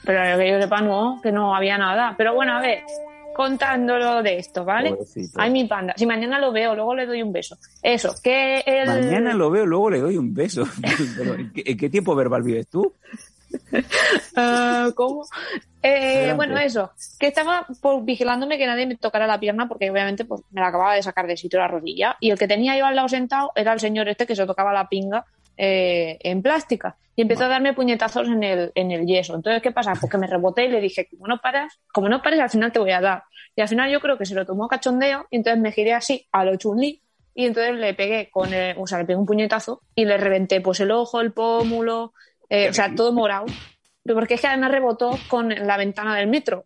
Pero que yo sepa, no, que no había nada. Pero bueno, a ver, contándolo de esto, ¿vale?
Pobrecito.
Ay, mi panda. Si mañana lo veo, luego le doy un beso. Eso, que el...
Mañana lo veo, luego le doy un beso. (laughs) Pero, ¿en, qué, en qué tiempo verbal vives tú? (laughs)
Ah, ¿Cómo? Eh, bueno, eso, que estaba pues, vigilándome que nadie me tocara la pierna porque obviamente pues, me la acababa de sacar de sitio la rodilla y el que tenía yo al lado sentado era el señor este que se tocaba la pinga eh, en plástica y empezó a darme puñetazos en el, en el yeso. Entonces, ¿qué pasa? Pues que me reboté y le dije, como no paras, como no pares, al final te voy a dar. Y al final yo creo que se lo tomó cachondeo y entonces me giré así a lo chunli y entonces le pegué con el, o sea, le pegué un puñetazo y le reventé pues el ojo, el pómulo, eh, o sea, todo morado. Pero Porque es que además rebotó con la ventana del metro.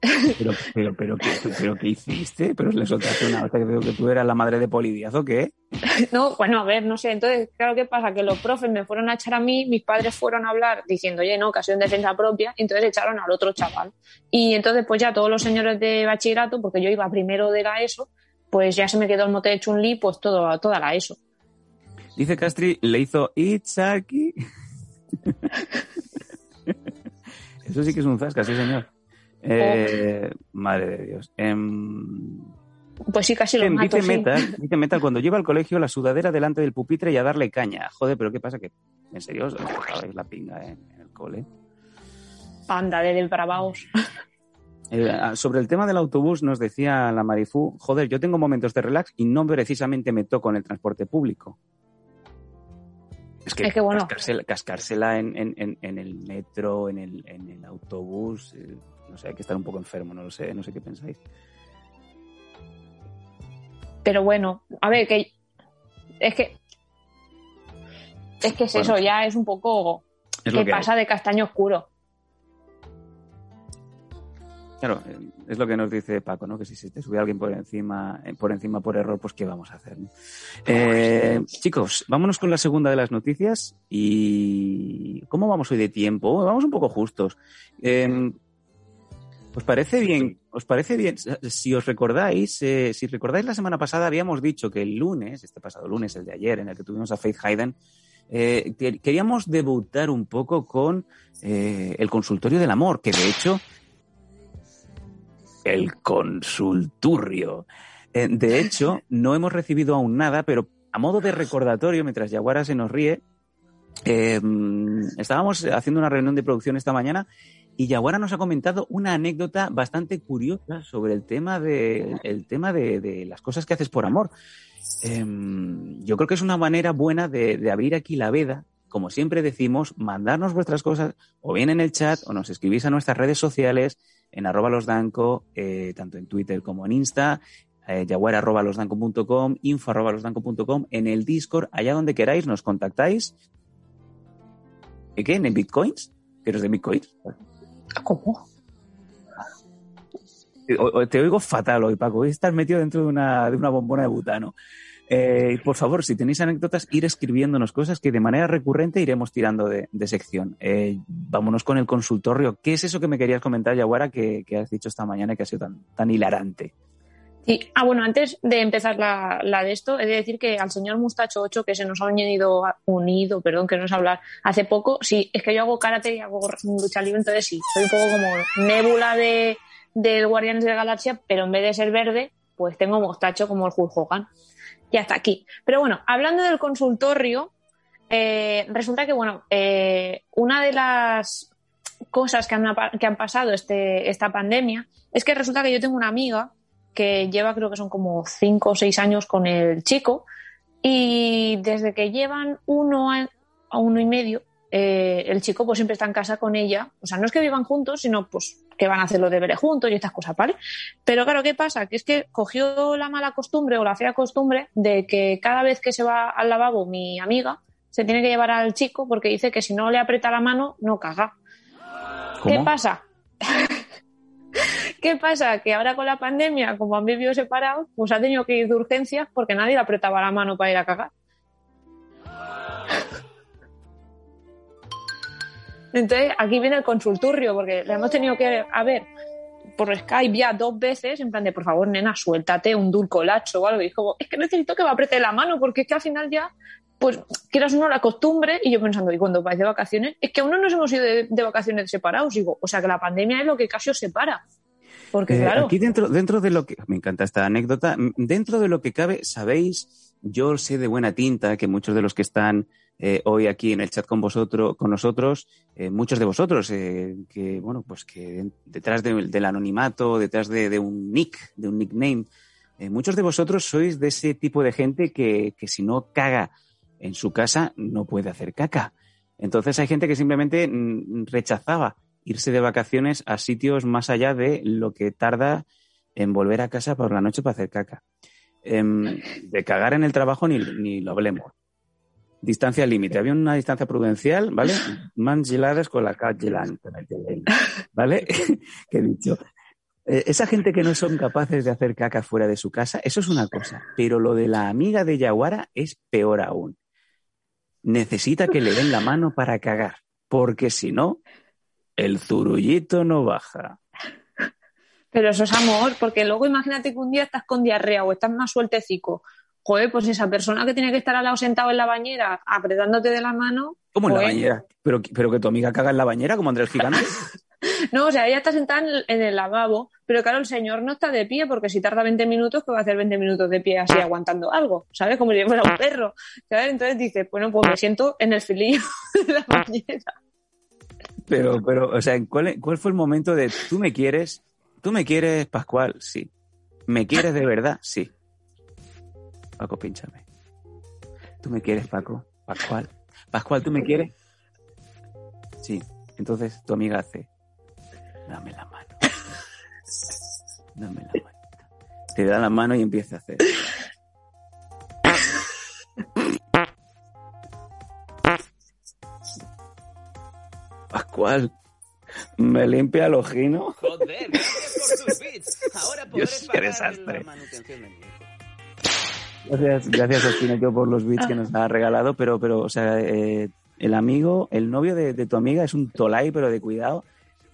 Pero, pero, pero, ¿qué, pero, ¿qué hiciste? ¿Pero le soltaste una hostia que veo que tú eras la madre de Polidiaz o qué? (laughs)
No, bueno, a ver, no sé. Entonces, claro, ¿qué pasa? Que los profes me fueron a echar a mí, mis padres fueron a hablar diciendo, oye, no, ocasión de defensa propia, y entonces echaron al otro chaval. Y entonces, pues ya todos los señores de bachillerato, porque yo iba primero de la ESO, pues ya se me quedó el mote de Chun-Li, pues todo, toda la ESO.
Dice Castri, le hizo Itzaki. (laughs) Eso sí que es un zasca, sí, señor. Eh, Madre de Dios. Em,
Pues sí, casi lo
Dice,
mato,
dice
sí.
Metal, (laughs) dice Metal, cuando lleva al colegio la sudadera delante del pupitre y a darle caña. Joder, pero ¿qué pasa? Que en serio os la pinga en, en el cole.
Panda de depravaos. (laughs)
Eh, ah, sobre el tema del autobús nos decía la Marifú, joder, yo tengo momentos de relax y no precisamente me toco en el transporte público. Es que,
Es que bueno.
cascársela, en- en- en el metro, en el, en el autobús, eh, no sé, hay que estar un poco enfermo, no lo sé, no sé qué pensáis.
Pero bueno, a ver, que es que Es que es eso, ya es un poco
Es
que
que
pasa de castaño oscuro.
Claro, eh, es lo que nos dice Paco, ¿no? Que si se te sube alguien por encima, eh, por encima por error, pues ¿qué vamos a hacer? no? Eh, chicos, vámonos con la segunda de las noticias y ¿cómo vamos hoy de tiempo? Vamos un poco justos. Eh, ¿Os parece bien? ¿Os parece bien? Si os recordáis, eh, si recordáis la semana pasada habíamos dicho que el lunes, este pasado lunes, el de ayer, en el que tuvimos a Faith Hayden, eh, que- queríamos debutar un poco con eh, el consultorio del amor, que de hecho el consulturrio. De hecho, (laughs) no hemos recibido aún nada, pero a modo de recordatorio, mientras Yaguara se nos ríe, eh, estábamos haciendo una reunión de producción esta mañana y Yaguara nos ha comentado una anécdota bastante curiosa sobre el tema de, el tema de, de las cosas que haces por amor. Eh, yo creo que es una manera buena de, de abrir aquí la veda. Como siempre decimos, mandarnos vuestras cosas o bien en el chat o nos escribís a nuestras redes sociales en arroba losdanco, eh, tanto en Twitter como en Insta, eh, jaguar arroba losdanco.com, info arroba losdanco.com, en el Discord, allá donde queráis, nos contactáis. ¿Y qué? ¿En Bitcoins? ¿Que eres de Bitcoins?
¿Cómo?
Te oigo fatal hoy, Paco. Hoy estás metido dentro de una, de una bombona de butano. Eh, por favor, si tenéis anécdotas, ir escribiéndonos cosas que de manera recurrente iremos tirando de, sección. Eh, vámonos con el consultorio. ¿Qué es eso que me querías comentar, Yaguara, que, que has dicho esta mañana y que ha sido tan hilarante?
Sí. Ah, bueno, antes de empezar la, la de esto, he de decir que al señor Mustacho 8, que se nos ha unido, unido, perdón, que no es hablar, hace poco, sí, es que yo hago karate y hago lucha libre, entonces sí, soy un poco como nébula de, del Guardianes de la Galaxia, pero en vez de ser verde, pues tengo mostacho como el Hulk Hogan. Y hasta aquí. Pero bueno, hablando del consultorio, eh, resulta que, bueno, eh, una de las cosas que han, que han pasado este, esta pandemia es que resulta que yo tengo una amiga que lleva creo que son como cinco o seis años con el chico y desde que llevan uno a, a uno y medio eh, el chico pues siempre está en casa con ella. O sea no es que vivan juntos sino pues que van a hacer los deberes juntos y estas cosas vale pero claro qué pasa que es que cogió la mala costumbre o la fea costumbre de que cada vez que se va al lavabo mi amiga se tiene que llevar al chico porque dice que si no le aprieta la mano no caga. ¿Qué pasa? (laughs) ¿Qué pasa? Que ahora con la pandemia, como han vivido separados, pues ha tenido que ir de urgencias porque nadie le apretaba la mano para ir a cagar. Entonces, aquí viene el consulturrio, porque le hemos tenido que, a ver, por Skype ya dos veces, en plan de, por favor, nena, suéltate un dulcolacho o algo. Y es como, es que necesito que me apriete la mano, porque es que al final ya, pues, quieras uno la costumbre. Y yo pensando, ¿y cuando vais de vacaciones? Es que aún no nos hemos ido de, de vacaciones separados. Digo, o sea, que la pandemia es lo que casi os separa. Porque,
Eh,
claro,
Aquí dentro, dentro de lo que. Me encanta esta anécdota. Dentro de lo que cabe, sabéis, yo sé de buena tinta que muchos de los que están eh, hoy aquí en el chat con vosotros, con nosotros, eh, muchos de vosotros, eh, que, bueno, pues que detrás de- del anonimato, detrás de, de un nick, de un nickname, muchos de vosotros sois de ese tipo de gente que, que si no caga en su casa, no puede hacer caca. Entonces hay gente que simplemente mm, rechazaba irse de vacaciones a sitios más allá de lo que tarda en volver a casa por la noche para hacer caca. Em, de cagar en el trabajo ni, lo hablemos. Distancia límite. Había una distancia prudencial, ¿vale? Mans gelades con la calle ¿vale? (laughs) que he dicho. Eh, esa gente que no son capaces de hacer caca fuera de su casa, eso es una cosa. Pero lo de la amiga de Yaguara es peor aún. Necesita que le den la mano para cagar, porque si no, el zurullito no baja.
pero eso es amor, porque luego imagínate que un día estás con diarrea o estás más sueltecico. Joder, pues esa persona que tiene que estar al lado sentado en la bañera apretándote de la mano.
Como en la bañera. Pero, pero que tu amiga caga en la bañera, como Andrés Gigante. (laughs)
No, o sea, ella está sentada en el, en el lavabo, pero claro, el señor no está de pie, porque si tarda 20 minutos, pues va a hacer 20 minutos de pie así aguantando algo, ¿sabes? Como si fuera un perro, ¿sabes? Entonces dice, bueno, pues me siento en el filillo (laughs) de la bañera.
Pero, pero, o sea, ¿cuál, ¿cuál fue el momento de tú me quieres? ¿Tú me quieres, Pascual? Sí. ¿Me quieres de verdad? Sí. Paco, pínchame. ¿Tú me quieres, Paco? Pascual. Pascual, ¿tú me quieres? Sí. Entonces tu amiga hace, dame la mano. Dame la mano. Te da la mano y empieza a hacer. Me limpia el ojino.
Joder, gracias por tus bits. Ahora (laughs) podré
Dios, qué
pagar
desastre.
la manutención de mi hijo.
Gracias, gracias por los bits que nos ha regalado, pero, pero, o sea, eh, el amigo, el novio de, de tu amiga es un tolai, pero de cuidado,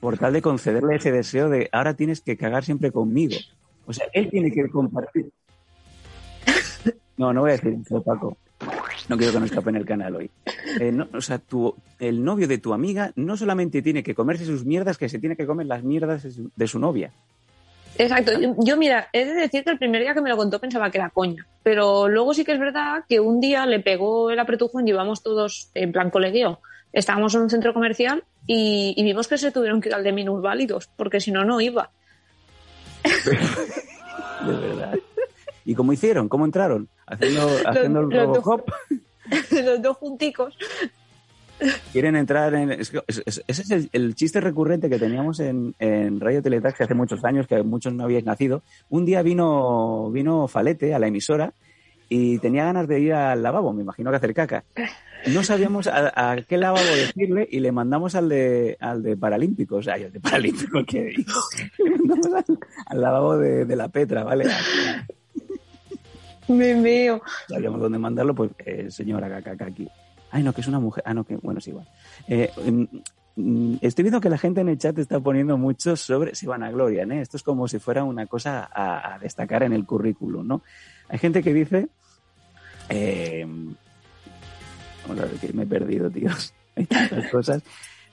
por tal de concederle ese deseo de ahora tienes que cagar siempre conmigo. O sea, él tiene que compartir. No, no voy a decir eso, Paco. No quiero que nos escape en el canal hoy. Eh, no, o sea, tu, el novio de tu amiga no solamente tiene que comerse sus mierdas, que se tiene que comer las mierdas de su, de su novia.
Exacto. Yo, yo, mira, he de decir que el primer día que me lo contó pensaba que era coña. Pero luego sí que es verdad que un día le pegó el apretujón, llevamos todos en plan colegio. Estábamos en un centro comercial y, y vimos que se tuvieron que ir al de minusválidos, porque si no, no iba. (laughs)
De verdad. ¿Y cómo hicieron? ¿Cómo entraron? Haciendo, haciendo el
los dos-
Robocop. (laughs)
Los dos junticos.
Quieren entrar en... es que- es- es- ese es el, el chiste recurrente que teníamos en, en Radio Teletaxi hace muchos años, que muchos no habíais nacido. Un día vino, vino Falete a la emisora y tenía ganas de ir al lavabo, me imagino que hacer caca. No sabíamos a, a qué lavabo decirle y le mandamos al de, al de Paralímpicos. Al de Paralímpicos, ¿qué digo? (laughs) Le mandamos al, al lavabo de, de la Petra, ¿vale?
Me veo.
sabíamos dónde mandarlo, pues eh, señora caca aquí. Ay, no, que es una mujer. Ah, no, que bueno, es igual. Eh, mm, mm, estoy viendo que la gente en el chat está poniendo mucho sobre se van a gloria, ¿eh? Esto es como si fuera una cosa a, a destacar en el currículum, ¿no? Hay gente que dice. Eh, vamos a ver, que me he perdido, tíos. (laughs) Hay tantas cosas.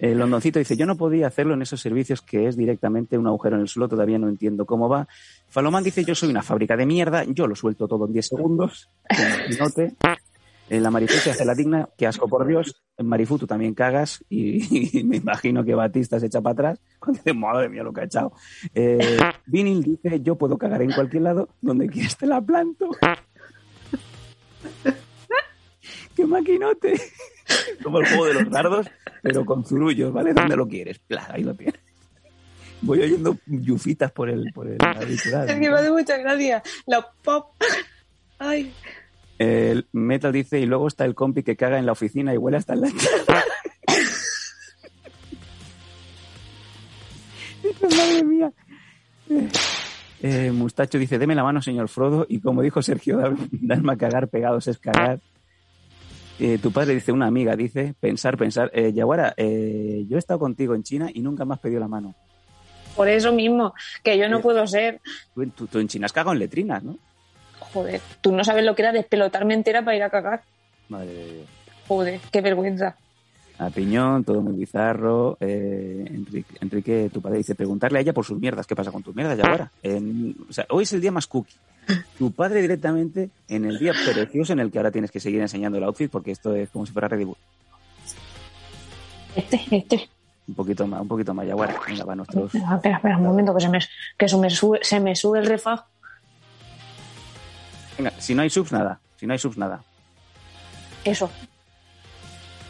El Londoncito dice, yo no podía hacerlo en esos servicios que es directamente un agujero en el suelo, todavía no entiendo cómo va. Falomán dice, yo soy una fábrica de mierda, yo lo suelto todo en 10 segundos. Note. En la Marifú se hace la digna, que asco por Dios. En Marifú tú también cagas y, y me imagino que Batista se echa para atrás cuando dice, madre mía lo que ha echado. Eh, Vinil dice, yo puedo cagar en cualquier lado, donde quieras te la planto. (laughs) ¡Qué maquinote! Como el juego de los dardos, pero con zurullos, ¿vale? Donde lo quieres. Pla, ahí lo tienes. Voy oyendo yufitas por el, por el (laughs) auricular.
Es que me hace mucha gracia. La pop. (laughs) Ay.
El Metal dice, y luego está el compi que caga en la oficina y huele hasta en la (laughs) madre mía. Eh, Mustacho dice, deme la mano, señor Frodo. Y como dijo Sergio, dar- darme a cagar pegados es cagar. Eh, tu padre dice, una amiga dice, pensar, pensar. Eh, Yaguara, eh, yo he estado contigo en China y nunca me has pedido la mano.
Por eso mismo, que yo no puedo ser.
Tú, tú- tú en China has cagado en letrinas, ¿no?
Joder, tú no sabes lo que era despelotarme entera para ir a cagar.
Madre de Dios.
Joder, qué vergüenza.
a piñón, todo muy bizarro. Eh, Enrique, Enrique, tu padre dice, preguntarle a ella por sus mierdas. ¿Qué pasa con tus mierdas, Yaguara? En- o sea, hoy es el día más cookie. Tu padre directamente en el día precioso en el que ahora tienes que seguir enseñando el outfit porque esto es como si fuera Red Bull.
Este, este.
Un poquito más, un poquito más, Yaguara. Venga, va, nuestros...
Espera, espera, un momento, que se me, que eso me sube, se me sube el refaj.
Venga, si no hay subs, nada. Si no hay subs, nada.
Eso.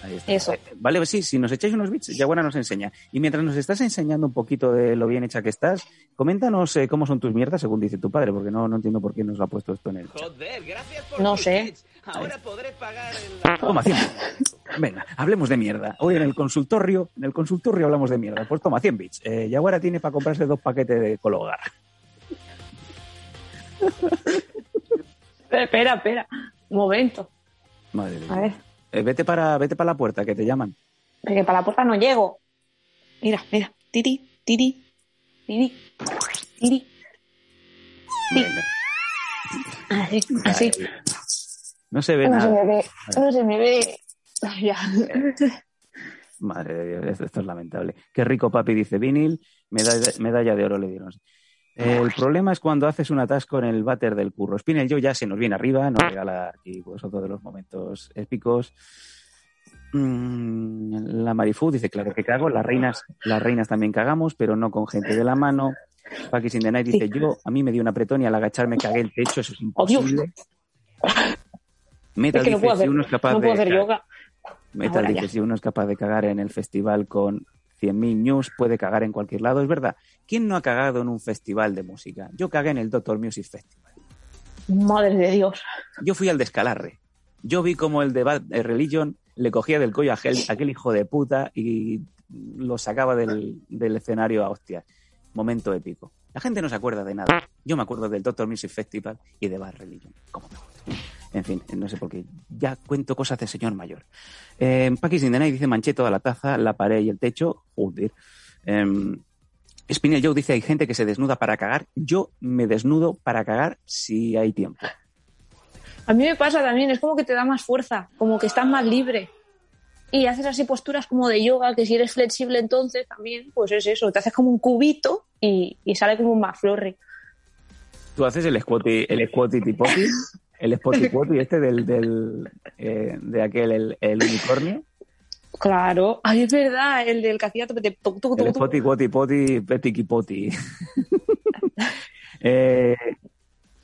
Ahí está.
Eso.
Vale, pues sí, si nos echáis unos bits, Yaguara nos enseña. Y mientras nos estás enseñando un poquito de lo bien hecha que estás, coméntanos eh, cómo son tus mierdas, según dice tu padre, porque no, no entiendo por qué nos lo ha puesto esto en el chat.
Joder, gracias por
No sé.
Ahora podré pagar el...
Toma 100. Venga, hablemos de mierda. Hoy en el consultorio, en el consultorio hablamos de mierda. Pues toma 100 bits. Eh, Yaguara tiene para comprarse dos paquetes de Cologar.
Espera, espera. Un momento.
Madre mía.
A ver.
Eh, vete para, vete para la puerta, que te llaman.
Que para la puerta no llego. Mira, mira. Tiri, tiri, tiri, tiri.
Venga.
Así, así.
No se ve
No se
nada.
me ve. No se me ve. (laughs) Ya. (laughs)
Madre de Dios, esto, es lamentable. Qué rico papi, dice vinil. Medalla, medalla de oro le dieron. El problema es cuando haces un atasco en el váter del curro. Spinel yo ya se nos viene arriba, nos regala aquí pues, otro de los momentos épicos. Mm, la Marifú dice, claro que cago. Las reinas, las reinas también cagamos, pero no con gente de la mano. Pakis in the Night dice, yo, a mí me dio una pretón y al agacharme cagué el techo, eso es imposible. (laughs) Metal
Es que no
dice,
puedo
si
hacer,
uno es capaz
no
de
puedo hacer
ca-
yoga.
Metal dice, si uno es capaz de cagar en el festival con 100.000 news, puede cagar en cualquier lado. Es verdad. ¿Quién no ha cagado en un festival de música? Yo cagué en el Doctor Music Festival.
Madre de Dios.
Yo fui al descalarre. Yo vi como el de Bad Religion le cogía del cuello a aquel, aquel hijo de puta y lo sacaba del, del escenario a hostias. Momento épico. La gente no se acuerda de nada. Yo me acuerdo del Doctor Music Festival y de Bad Religion. ¿Cómo me? En fin, no sé por qué. Ya cuento cosas de señor mayor. Eh, the Night dice manché toda la taza, la pared y el techo. Joder. Eh, Spinel Joe dice hay gente que se desnuda para cagar. Yo me desnudo para cagar si hay tiempo.
A mí me pasa también, es como que te da más fuerza, como que estás más libre. Y haces así posturas como de yoga, que si eres flexible entonces también, pues es eso, te haces como un cubito y, y sale como un McFlurry.
Tú haces el squatty, el squatty tipoti, (laughs) el spotty quotty (laughs) este del, del eh, de aquel, el, el unicornio.
Claro, ay, es verdad, el del que hacía
El spotty quotty poti, petiqui poti. (laughs) eh,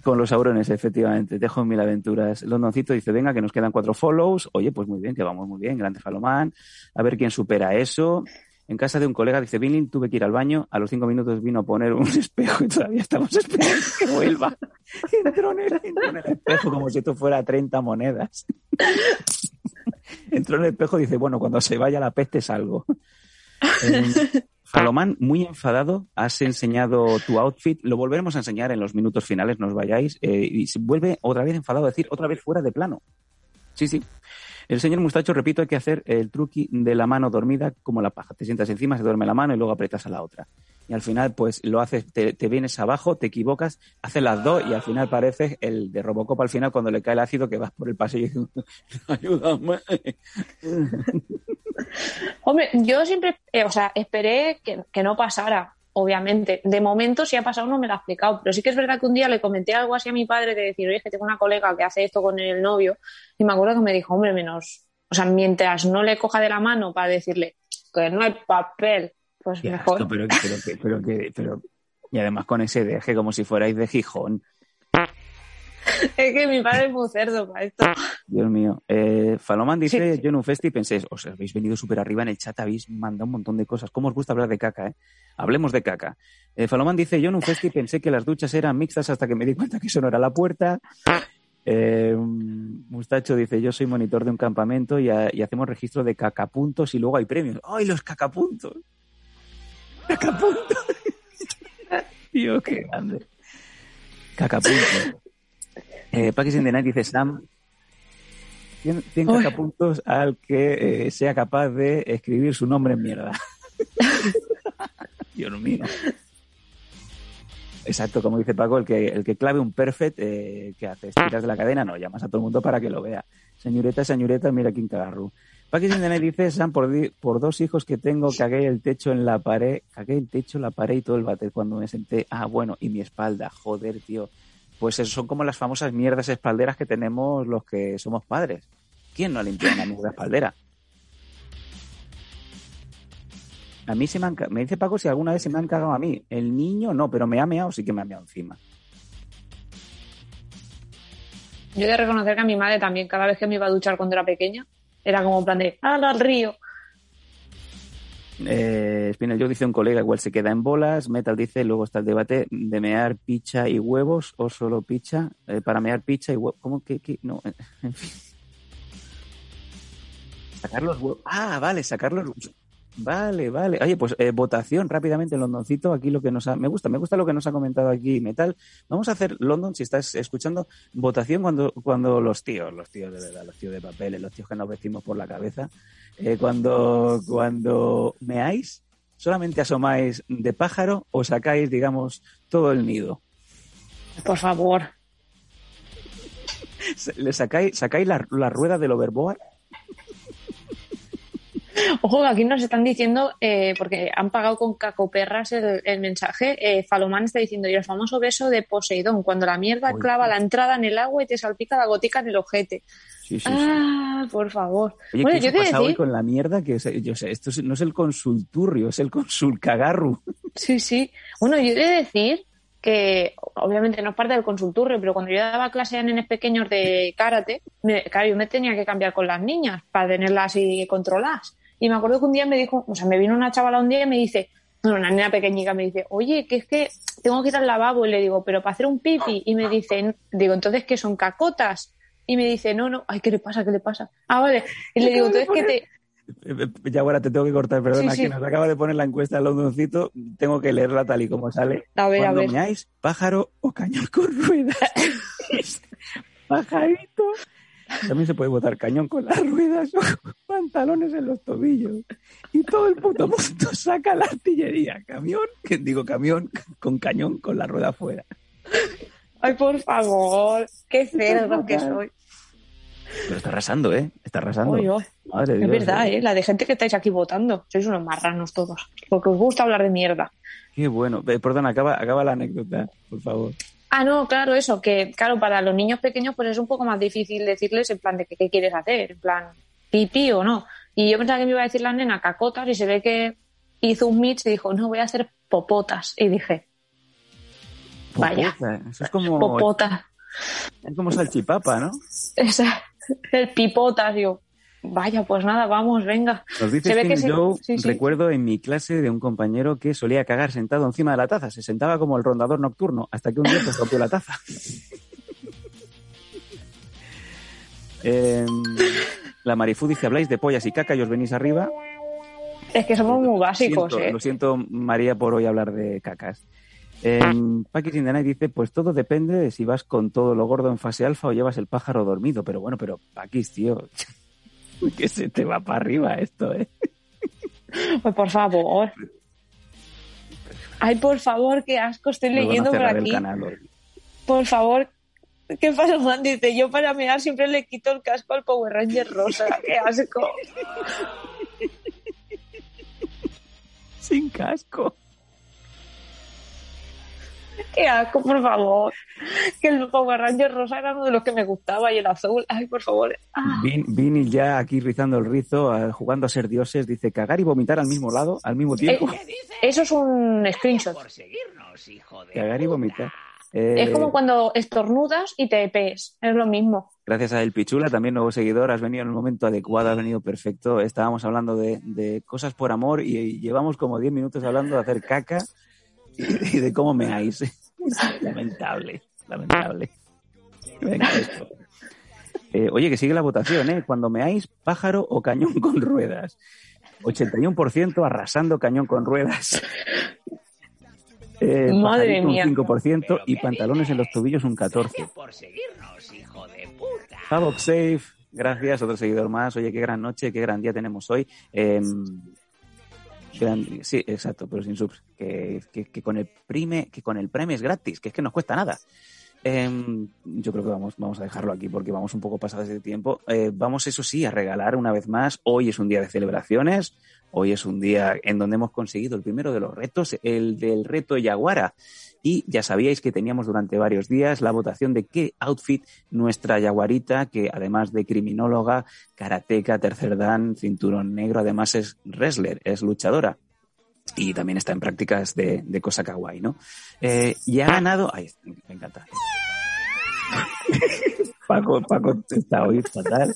con los aurones, efectivamente. Dejo en mil aventuras. Londoncito dice, venga, que nos quedan cuatro follows. Oye, pues muy bien, que vamos muy bien. Grande Falomán. A ver quién supera eso. En casa de un colega, dice, Billing, tuve que ir al baño. A los cinco minutos vino a poner un (laughs) espejo y todavía estamos esperando que vuelva. (laughs) Entró en el, espejo como si esto fuera 30 monedas. (laughs) Entró en el espejo y dice, bueno, cuando se vaya la peste salgo. Eh, Falomán, muy enfadado, has enseñado tu outfit, lo volveremos a enseñar en los minutos finales, no os vayáis, eh, y vuelve otra vez enfadado a decir, otra vez fuera de plano. Sí, sí. El señor Mustacho, repito, hay que hacer el truqui de la mano dormida como la paja. Te sientas encima, se duerme la mano y luego apretas a la otra. Y al final, pues lo haces, te, vienes abajo, te equivocas, haces las dos y al final pareces el de Robocop al final cuando le cae el ácido que vas por el pasillo y ayúdame.
Hombre, yo siempre, eh, o sea, esperé que, que no pasara, obviamente. De momento, si ha pasado, no me lo ha explicado. Pero sí que es verdad que un día le comenté algo así a mi padre de decir, oye, que tengo una colega que hace esto con el novio. Y me acuerdo que me dijo, hombre, menos. O sea, mientras no le coja de la mano para decirle que no hay papel, pues mejor.
asco, pero, pero, que- pero, que- pero- y además con ese deje como si fuerais de Gijón. (laughs)
Es que mi padre es muy cerdo para esto.
Dios mío. Eh, Faloman dice, yo en un festi pensé, os habéis venido súper arriba en el chat, habéis mandado un montón de cosas. ¿Cómo os gusta hablar de caca, eh? Hablemos de caca. Eh, Faloman dice, yo en un festi pensé que las duchas eran mixtas hasta que me di cuenta que eso no era la puerta. Eh, Mustacho dice, yo soy monitor de un campamento y, y hacemos registro de cacapuntos y luego hay premios. ¡Ay, los cacapuntos! ¡Cacapuntos! (laughs) Tío, qué grande. Cacapuntos. Eh, in the Night dice, Sam, 100, 100
Uy.
cacapuntos al que eh, sea capaz de escribir su nombre en mierda. (laughs) Dios mío. Exacto, como dice Paco, el que, el que clave un perfect, eh, ¿qué haces? ¿Tiras de la cadena? No, llamas a todo el mundo para que lo vea. Señorita, señorita, mira quién cagarru. Paquis in the Night dice, Sam, por, di- por dos hijos que tengo, cagué el techo en la pared, cagué el techo, la pared y todo el váter cuando me senté. Ah, bueno, y mi espalda, joder, tío. Pues son como las famosas mierdas espalderas que tenemos los que somos padres. ¿Quién no ha limpiado una mierda espaldera? A mí se me han, me dice Paco si alguna vez se me han cagado a mí. El niño no, pero me ha meado, sí que me ha meado encima.
Yo he de reconocer que a mi madre también, cada vez que me iba a duchar cuando era pequeña, era como en plan de, ¡al al río!
Eh, Spinel Joe dice un colega igual se queda en bolas. Metal dice, luego está el debate de mear picha y huevos o solo picha. Eh, para mear picha y huevos. ¿Cómo que, que- No, (laughs) en fin. Sacar los huevos. Ah, vale, sacar los Vale, vale. Oye, pues eh, votación rápidamente en Londoncito. Aquí lo que nos ha... Me gusta, me gusta lo que nos ha comentado aquí Metal. Vamos a hacer, London, si estás escuchando, votación cuando, cuando los tíos, los tíos de verdad, los tíos de papeles, los tíos que nos vestimos por la cabeza, eh, cuando, cuando meáis, solamente asomáis de pájaro o sacáis, digamos, todo el nido.
Por favor.
¿Le sacáis, sacáis la, la rueda del overboard? (laughs)
Ojo, aquí nos están diciendo, eh, porque han pagado con cacoperras el, el mensaje, eh, Falomán está diciendo, y el famoso beso de Poseidón, cuando la mierda clava la entrada en el agua y te salpica la gotica en el ojete.
Sí, sí, sí.
ah, por favor.
Oye,
bueno,
¿qué
yo te
hoy con la mierda? Que yo sé, esto es- no es el consulturrio, es el consulcagarru.
sí, sí. Bueno, yo he de decir que obviamente no es parte del consultorio, pero cuando yo daba clase a nenes pequeños de karate, me- claro, yo me tenía que cambiar con las niñas para tenerlas así controladas. Y me acuerdo que un día me dijo, o sea, me vino una chavala un día y me dice, bueno, una nena pequeñica me dice, oye, que es que tengo que ir al lavabo y le digo, pero para hacer un pipi. Y me dice, digo, entonces, ¿qué son cacotas? Y me dice, no, no, ay, ¿qué le pasa? ¿Qué le pasa? Ah, vale. Y le digo, entonces, ¿qué te,
Eh, Ya ahora te tengo que cortar, perdona,
Sí, sí.
que nos acaba de poner la encuesta al londoncito. Tengo que leerla tal y como sale.
A ver, a
Cuando
ver.
meáis, pájaro o cañón con ruedas. (laughs) Pajarito. También se puede votar cañón con las ruedas o (laughs) pantalones en los tobillos. Y todo el puto mundo (laughs) saca la artillería. Camión, que digo camión, con cañón con la rueda afuera.
Ay, por favor, qué cerdo que soy.
Pero está arrasando, ¿eh? Está arrasando. Madre
Es
Dios,
verdad, ¿eh? La de gente que estáis aquí votando. Sois unos marranos todos. Porque os gusta hablar de mierda.
Qué bueno. Eh, Perdona, acaba, acaba la anécdota, por favor.
Ah, no, claro, eso, que claro, para los niños pequeños pues es un poco más difícil decirles en plan de qué quieres hacer, en plan pipí o no. Y yo pensaba que me iba a decir la nena cacotas y se ve que hizo un mix y dijo, no, voy a hacer popotas. Y dije, Vaya.
Popota, Eso es como,
popotas.
es como salchipapa, ¿no? (laughs)
Esa, el pipotas, yo, vaya, pues nada, vamos, venga.
Nos dice
Se ve que Sí, sí.
recuerdo en mi clase de un compañero que solía cagar sentado encima de la taza. Se sentaba como el rondador nocturno hasta que un día se rompió la taza. (laughs) Em, la Marifú dice, habláis de pollas y caca y os venís arriba.
Es que somos muy básicos,
Siento-
¿eh?
Lo siento, María, por hoy hablar de cacas. Eh, the Night dice, pues todo depende de si vas con todo lo gordo en fase alfa o llevas el pájaro dormido. Pero bueno, pero Paquis, tío, (laughs) (laughs) que se te va para arriba esto, ¿eh?
Pues por favor. Ay, por favor, qué asco, estoy leyendo por aquí.
canal.
Por favor. ¿Qué pasa, Juan? Dice, yo para mear siempre le quito el casco al Power Ranger rosa. (laughs) Qué asco.
Sin casco.
Qué asco, por favor. Que el Power Ranger rosa era uno de los que me gustaba y el azul. Ay, por favor. Ah,
Vin- Vini ya aquí rizando el rizo, eh, jugando a ser dioses, dice cagar y vomitar al mismo lado, al mismo tiempo.
Eh, eso es un screenshot.
Por seguirnos, hijo de.
Cagar y vomitar. Eh,
Es como cuando estornudas y te pees. Es lo mismo.
Gracias a El Pichula, también nuevo seguidor, has venido en el momento adecuado, has venido perfecto. Estábamos hablando de, de cosas por amor y, y llevamos como 10 minutos hablando de hacer caca y, y de cómo meáis. (laughs) lamentable, lamentable. Venga, esto. Eh, oye, que sigue la votación, ¿eh? Cuando meáis, pájaro o cañón (laughs) con ruedas. 81% arrasando cañón con ruedas. Eh,
Madre mía.
Un 5% y pantalones en los tobillos un 14%.
Por seguirnos, hijo de puta.
Havok Safe, gracias, otro seguidor más. Oye, qué gran noche, qué gran día tenemos hoy. Eh, sí, exacto, pero sin subs. Que, que- que con el prime, que con el Prime es gratis, que es que nos cuesta nada. Eh, yo creo que vamos, vamos a dejarlo aquí porque vamos un poco pasados de tiempo. Eh, vamos, eso sí, a regalar una vez más. Hoy es un día de celebraciones. Hoy es un día en donde hemos conseguido el primero de los retos, el del reto Yaguara. Y ya sabíais que teníamos durante varios días la votación de qué outfit nuestra yaguarita, que además de criminóloga, karateca, tercer dan, cinturón negro, además es wrestler, es luchadora. Y también está en prácticas de, de cosa kawaii, ¿no? Eh, y ha ganado... Ay, me encanta. (laughs) Paco, Paco está hoy fatal.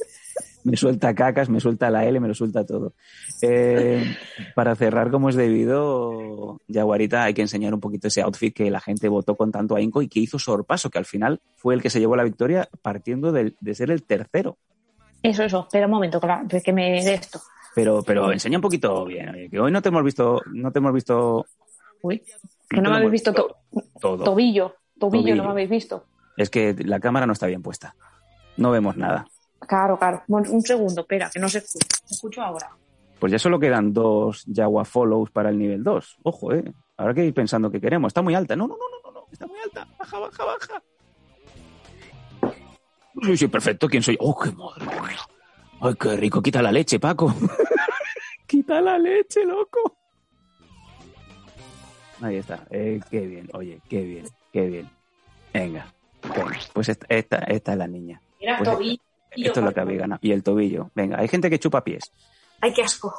Me suelta cacas, me suelta la L, me lo suelta todo. Eh, para cerrar como es debido, Yaguarita, hay que enseñar un poquito ese outfit que la gente votó con tanto ahínco y que hizo sorpaso, que al final fue el que se llevó la victoria partiendo de, ser el tercero.
Eso, eso. Espera un momento, claro, que me de esto.
Pero, pero enseña un poquito bien, oye, que hoy no te hemos visto, no te hemos visto
Uy, que no me habéis visto to-
todo.
tobillo. Tobillo,
Tobillo.
no me habéis visto.
Es que la cámara no está bien puesta. No vemos nada.
Claro, claro. Un segundo, espera, que no se escucha. Escucho ahora.
Pues ya solo quedan dos Jaguar Follows para el nivel 2. Ojo, eh. Ahora que ir pensando que queremos. Está muy alta. No, no, no, no, no. Está muy alta. Baja, baja, baja. Sí, sí, perfecto. ¿Quién soy? Oh, qué madre. Ay, qué rico. Quita la leche, Paco. (laughs) Quita la leche, loco. Ahí está. Eh, qué bien. Oye, qué bien. Qué bien. Venga. Venga. Pues esta, esta, esta es la niña.
Mira,
Pues
tobillo.
Esto es lo que habéis ganado. Y el tobillo. Venga, hay gente que chupa pies.
Ay, qué asco.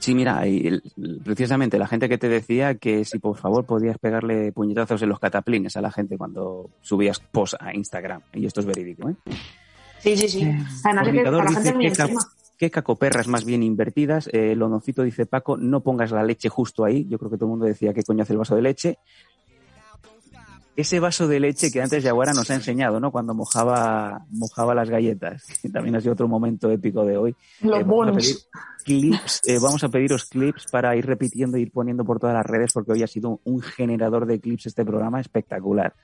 Sí, mira, y precisamente la gente que te decía que si por favor podías pegarle puñetazos en los cataplines a la gente cuando subías post a Instagram. Y esto es verídico, ¿eh?
Sí, sí, sí. Además es que
Fornicador
para la gente
dice
muy
que, ca-
encima.
que cacoperras más bien invertidas. Eh, Lononcito dice, Paco, no pongas la leche justo ahí. Yo creo que todo el mundo decía que coño hace el vaso de leche. Ese vaso de leche que antes Yaguara nos ha enseñado, ¿no? Cuando mojaba, mojaba las galletas, (laughs) que también ha sido otro momento épico de hoy.
Los
Eh, vamos, a
bonos.
pedir clips, eh, vamos a pediros clips para ir repitiendo y ir poniendo por todas las redes porque hoy ha sido un generador de clips este programa espectacular.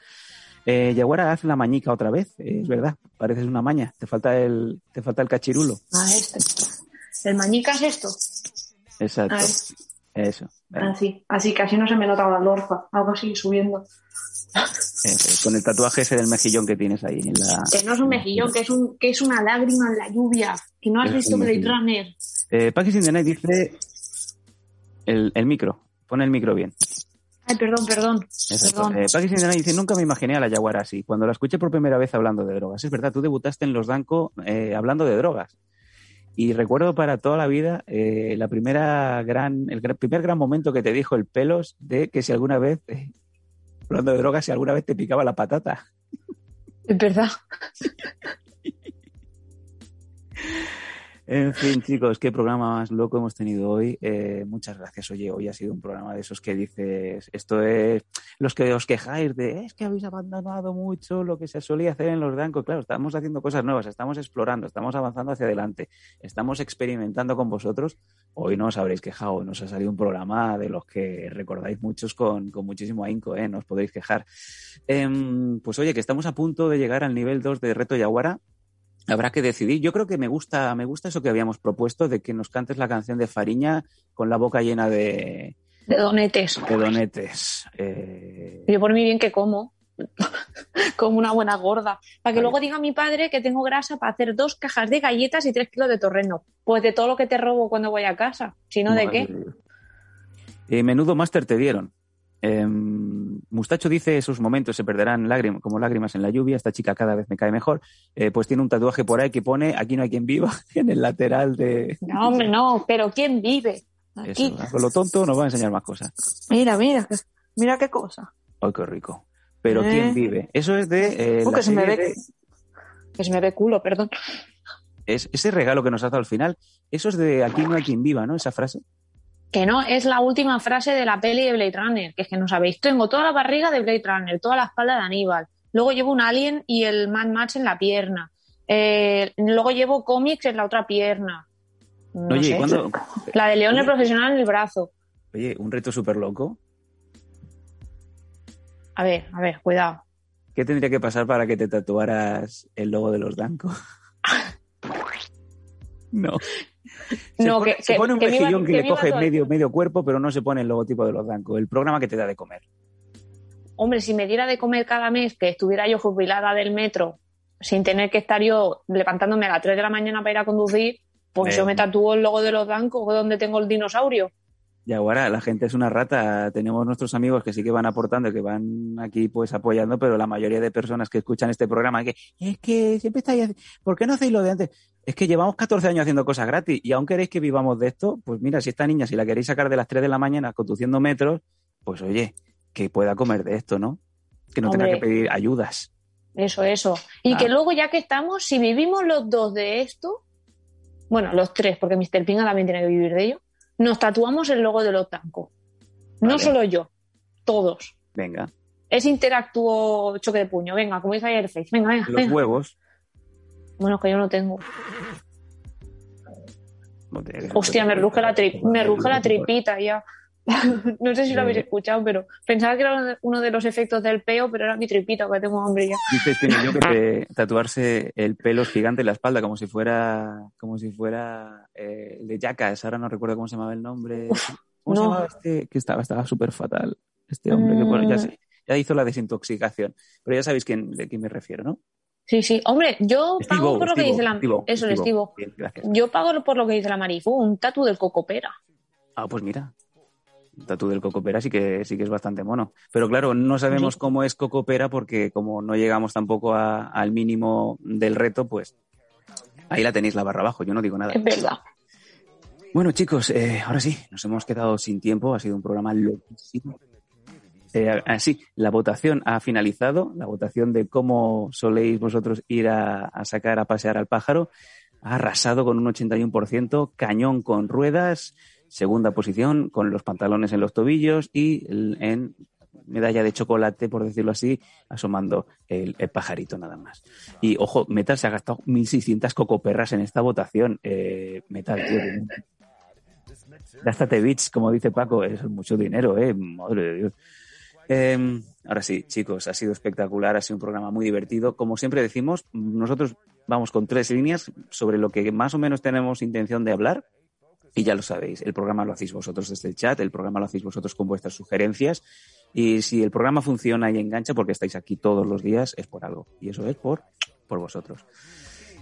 Eh, Yaguara, haz la mañica otra vez, eh, es verdad, pareces una maña, te falta el, te falta el cachirulo.
Ah, este. El mañica es esto.
Exacto.
A ver.
Eso. Venga,
Así, así así no se me nota la lorfa. Algo así subiendo.
eso, Con el tatuaje ese del mejillón que tienes ahí en la.
Que no es un mejillón, que es, un, que es una lágrima en la lluvia. Que no has
Es
visto Blade. Runner.
Eh, Paquis in the Night dice el, el micro. Pon el micro bien.
Ay, perdón, perdón. Perdón.
Eh, dice, nunca me imaginé a la Yaguara así. Cuando la escuché por primera vez hablando de drogas. Es verdad, tú debutaste en Los Danco eh, hablando de drogas. Y recuerdo para toda la vida eh, la primera gran, el gran- primer gran momento que te dijo el pelos de que si alguna vez, eh, hablando de drogas, si alguna vez te picaba la patata.
Es verdad. (laughs)
En fin, chicos, qué programa más loco hemos tenido hoy. Eh, muchas gracias. Oye, hoy ha sido un programa de esos que dices, esto es los que os quejáis de, es que habéis abandonado mucho lo que se solía hacer en los bancos. Claro, estamos haciendo cosas nuevas, estamos explorando, estamos avanzando hacia adelante, estamos experimentando con vosotros. Hoy no os habréis quejado, nos ha salido un programa de los que recordáis muchos con, con muchísimo ahínco, ¿eh? No os podéis quejar. Em, pues oye, que estamos a punto de llegar al nivel 2 de Reto Yaguara. Habrá que decidir. Yo creo que me gusta, me gusta eso que habíamos propuesto de que nos cantes la canción de Fariña con la boca llena de,
De donetes.
de donetes. Eh,
Yo por mi bien que como. (laughs) como una buena gorda. Para que
Vale.
luego diga mi padre que tengo grasa para hacer dos cajas de galletas y tres kilos de torreno. Pues de todo lo que te robo cuando voy a casa. Si no, ¿de qué?
Eh, menudo máster te dieron. Em, Mustacho dice esos momentos se perderán lágrimas, como lágrimas en la lluvia. Esta chica cada vez me cae mejor. Eh, pues tiene un tatuaje por ahí que pone aquí no hay quien viva (laughs) en el lateral de.
No, hombre, no. Pero ¿quién vive? Aquí.
Eso, con lo tonto nos va a enseñar más cosas.
Mira, mira. Mira qué cosa.
¡Ay, qué rico! Pero
Eh.
¿quién vive? Eso es de. eh,
Uh, que se me ve
de-
Que se me ve culo, perdón.
es, ese regalo que nos has dado al final, eso es de aquí no hay quien viva, ¿no? Esa frase.
Que no, es la última frase de la peli de Blade Runner, que es que no sabéis. Tengo toda la barriga de Blade Runner, toda la espalda de Aníbal. Luego llevo un alien y el Mad Max en la pierna. Eh, luego llevo cómics en la otra pierna. No
Oye,
sé.
¿y cuándo-
La de León el profesional en el brazo.
Oye, un reto súper loco.
A ver, a ver, cuidado.
¿Qué tendría que pasar para que te tatuaras el logo de los Danco? (laughs) no. Se
No,
pone,
que-
se pone un
que
mejillón que,
que
le coge medio, medio cuerpo, pero no se pone el logotipo de los Danco. El programa que te da de comer.
Hombre, si me diera de comer cada mes, que estuviera yo jubilada del metro, sin tener que estar yo levantándome a las 3 de la mañana para ir a conducir, pues
Eh.
yo me tatúo el logo de los bancos donde tengo el dinosaurio.
Y ahora la gente es una rata. Tenemos nuestros amigos que sí que van aportando, que van aquí pues apoyando, pero la mayoría de personas que escuchan este programa que es que siempre estáis, ¿por qué no hacéis lo de antes? Es que llevamos 14 años haciendo cosas gratis y aún queréis que vivamos de esto, pues mira, si esta niña, si la queréis sacar de las 3 de la mañana conduciendo metros, pues oye, que pueda comer de esto, ¿no? Que no tenga que pedir ayudas.
Eso, eso. Y
Ah.
que luego, ya que estamos, si vivimos los dos de esto, bueno, los tres, porque Mr. Pinga también tiene que vivir de ello, nos tatuamos el logo de los tancos. No
Vale.
solo yo, todos.
Venga,
Es interactúo choque de puño. Venga, como dice ayer Face. Venga, venga.
los
venga.
huevos.
Bueno, que yo no tengo.
no te-
Hostia, me ruge la, tri- me ruge la tripita ya. (laughs) no sé si lo habéis escuchado, pero pensaba que era uno de los efectos del peo, pero era mi tripita, que tengo hambre ya.
Dice este niño que (laughs) tatuarse el pelo gigante en la espalda, como si fuera, como si fuera eh, el de Jackass, ahora no recuerdo cómo se llamaba el nombre. ¿Cómo se
no.
llamaba este? Que estaba, estaba súper fatal. Este hombre, que bueno, ya,
Mm.
ya hizo la desintoxicación. Pero ya sabéis quién, de quién me refiero, ¿no?
Sí, sí. Hombre, yo pago
Estivo,
por lo que dice la...
Estivo,
Eso, el
Estivo.
Estivo.
Bien.
Yo pago por lo que dice la Marifu, un tatu del cocopera.
Ah, pues mira. Tatu del Cocopera sí que, sí que es bastante mono. Pero claro, no sabemos
Sí.
cómo es Cocopera porque como no llegamos tampoco a- al mínimo del reto, pues ahí la tenéis la barra abajo, yo no digo nada.
Es verdad.
Bueno, chicos, eh, ahora sí, nos hemos quedado sin tiempo. Ha sido un programa loquísimo. Eh, así, la votación ha finalizado. La votación de cómo soléis vosotros ir a, a sacar a pasear al pájaro ha arrasado con un 81%. Cañón con ruedas. Segunda posición con los pantalones en los tobillos y en medalla de chocolate, por decirlo así, asomando el, pajarito nada más. Y ojo, Metal se ha gastado 1.600 cocoperras en esta votación. Eh, Metal, tío. Gástate bits, como dice Paco, es mucho dinero, ¿eh? Madre de Dios. Eh, ahora sí, chicos, ha sido espectacular, ha sido un programa muy divertido. Como siempre decimos, nosotros vamos con tres líneas sobre lo que más o menos tenemos intención de hablar. Y ya lo sabéis, el programa lo hacéis vosotros desde el chat, el programa lo hacéis vosotros con vuestras sugerencias. Y si el programa funciona y engancha porque estáis aquí todos los días, es por algo. Y eso es por, por vosotros.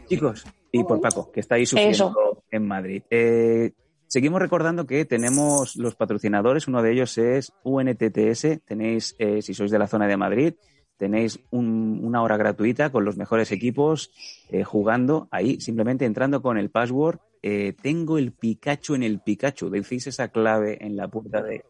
Chicos, y por Paco, que está ahí sufriendo
Eso.
en Madrid. Eh, seguimos recordando que tenemos los patrocinadores. Uno de ellos es UNTTS. Tenéis, eh, si sois de la zona de Madrid, tenéis un- una hora gratuita con los mejores equipos eh, jugando ahí, simplemente entrando con el password. Eh, tengo el Pikachu en el Pikachu. Decís esa clave en la puerta de.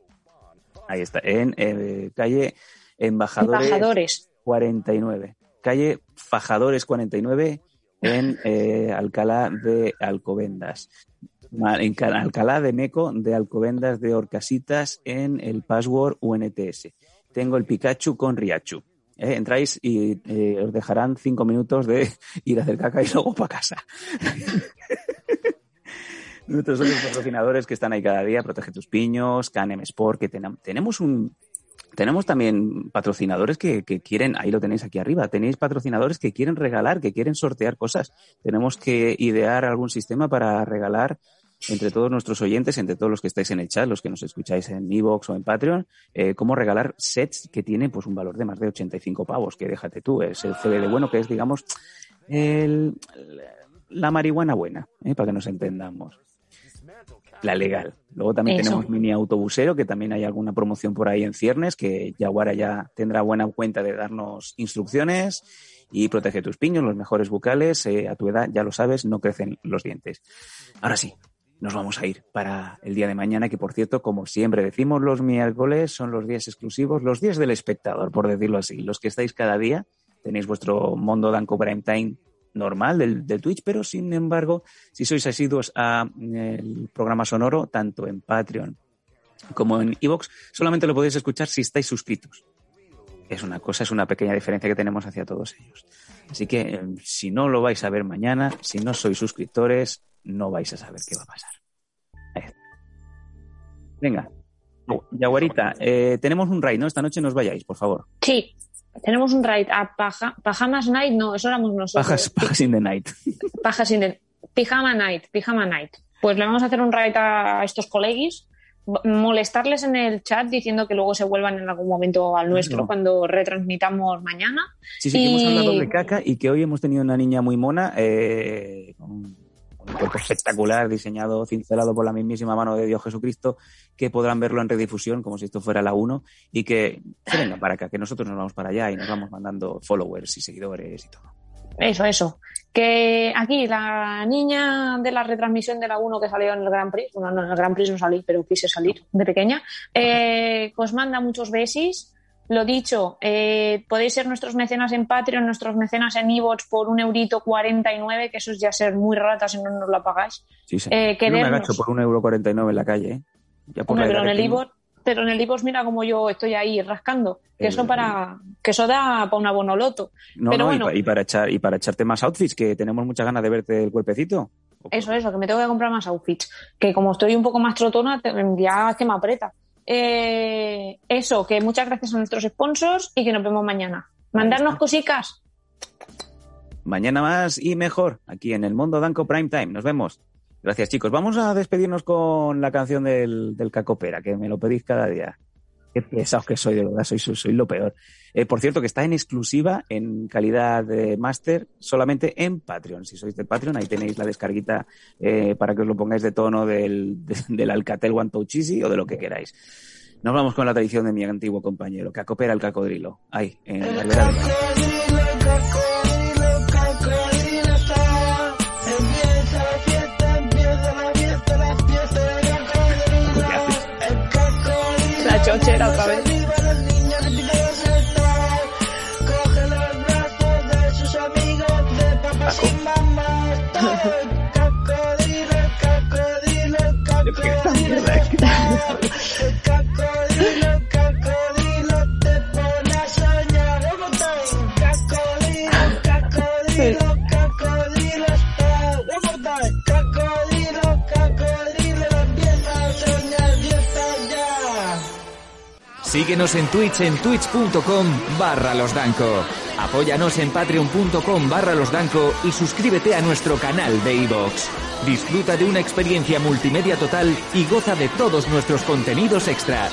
Ahí está, en eh, calle Embajadores,
Embajadores.
49. Calle Fajadores 49 en eh, Alcalá de Alcobendas. En Cal- Alcalá de Meco de Alcobendas de Orcasitas en el password UNTS. Tengo el Pikachu con Riachu. Eh, entráis y eh, os dejarán cinco minutos de (laughs) ir a hacer caca y luego para casa. (laughs) Nosotros somos los patrocinadores que están ahí cada día, Protege tus piños, Canem Sport, que tenem- tenemos un, tenemos también patrocinadores que, que quieren, ahí lo tenéis aquí arriba, tenéis patrocinadores que quieren regalar, que quieren sortear cosas. Tenemos que idear algún sistema para regalar entre todos nuestros oyentes, entre todos los que estáis en el chat, los que nos escucháis en Evox o en Patreon, eh, cómo regalar sets que tienen pues un valor de más de 85 pavos, que déjate tú, es el CBD bueno, que es, digamos, el, la marihuana buena, eh, para que nos entendamos. La legal. Luego también
Eso.
tenemos mini autobusero, que también hay alguna promoción por ahí en ciernes, que Yaguara ya tendrá buena cuenta de darnos instrucciones y protege tus piños, los mejores bucales, eh, a tu edad, ya lo sabes, no crecen los dientes. Ahora sí, nos vamos a ir para el día de mañana, que por cierto, como siempre decimos, los miércoles son los días exclusivos, los días del espectador, por decirlo así. Los que estáis cada día, tenéis vuestro Mondo Danco Prime Time normal del, Twitch, pero sin embargo, si sois asiduos a eh, el programa sonoro, tanto en Patreon como en Evox, solamente lo podéis escuchar si estáis suscritos. Es una cosa, es una pequeña diferencia que tenemos hacia todos ellos. Así que eh, si no lo vais a ver mañana, si no sois suscriptores, no vais a saber qué va a pasar. Está. Venga, Yaguarita, eh, tenemos un raid, ¿no? Esta noche no os vayáis, por favor.
Sí, tenemos un raid a Paja, Pajamas Night, no, eso éramos nosotros.
Pajas, pajas in the night. (laughs)
Pajas in the- Pijama Night, Pijama Night. Pues le vamos a hacer un raid a estos colegis, molestarles en el chat diciendo que luego se vuelvan en algún momento al nuestro
No.
cuando retransmitamos mañana.
Sí, sí, que hemos
Y-
hablado de caca y que hoy hemos tenido una niña muy mona, eh, con un cuerpo espectacular, diseñado, cincelado por la mismísima mano de Dios Jesucristo, que podrán verlo en redifusión como si esto fuera la 1 y que se vengan para acá, que nosotros nos vamos para allá y nos vamos mandando followers y seguidores y todo.
Eso, eso. Que aquí la niña de la retransmisión de la 1 que salió en el Grand Prix, bueno, no, en el Grand Prix no salí, pero quise salir de pequeña, eh, que os manda muchos besis. Lo dicho, eh, podéis ser nuestros mecenas en Patreon, nuestros mecenas en Evox por un eurito 49, que eso es ya ser muy rata si no nos lo pagáis.
Sí, sí.
Eh,
Yo no me agacho por un euro 49 en la calle, ¿eh? Ya por
Hombre,
la
pero en el. Evox, pero en el Evox mira como yo estoy ahí rascando, que
Eh,
eso para, que eso da para una bonoloto.
No,
pero
no, y para echar, y para echarte más outfits, que tenemos muchas ganas de verte el cuerpecito.
Eso, eso, que me tengo que comprar más outfits. Que como estoy un poco más trotona, ya es que me aprieta. Eh, eso, que muchas gracias a nuestros sponsors y que nos vemos mañana. Mandarnos cositas.
Mañana más y mejor, aquí en el Mundo Danco Prime Time. Nos vemos. Gracias, chicos. Vamos a despedirnos con la canción del, del Cacopera, que me lo pedís cada día. Qué pesados que soy, de verdad, soy, soy, lo peor. Eh, por cierto, que está en exclusiva, en calidad de máster, solamente en Patreon. Si sois de Patreon, ahí tenéis la descarguita eh, para que os lo pongáis de tono del, de- del Alcatel One Touch Easy o de lo que queráis. Nos vamos con la tradición de mi antiguo compañero, Cacopera el Cacodrilo. Ahí, en la Cacolino,
Cacolino te pones a soñar. Cacolino, Cacolino, Cacolino está. Cacolino, Cacolino, Dios te da.
Síguenos en Twitch en twitch.com barra los Apóyanos en patreon.com barra los y suscríbete a nuestro canal de Evox. Disfruta de una experiencia multimedia total y goza de todos nuestros contenidos extra.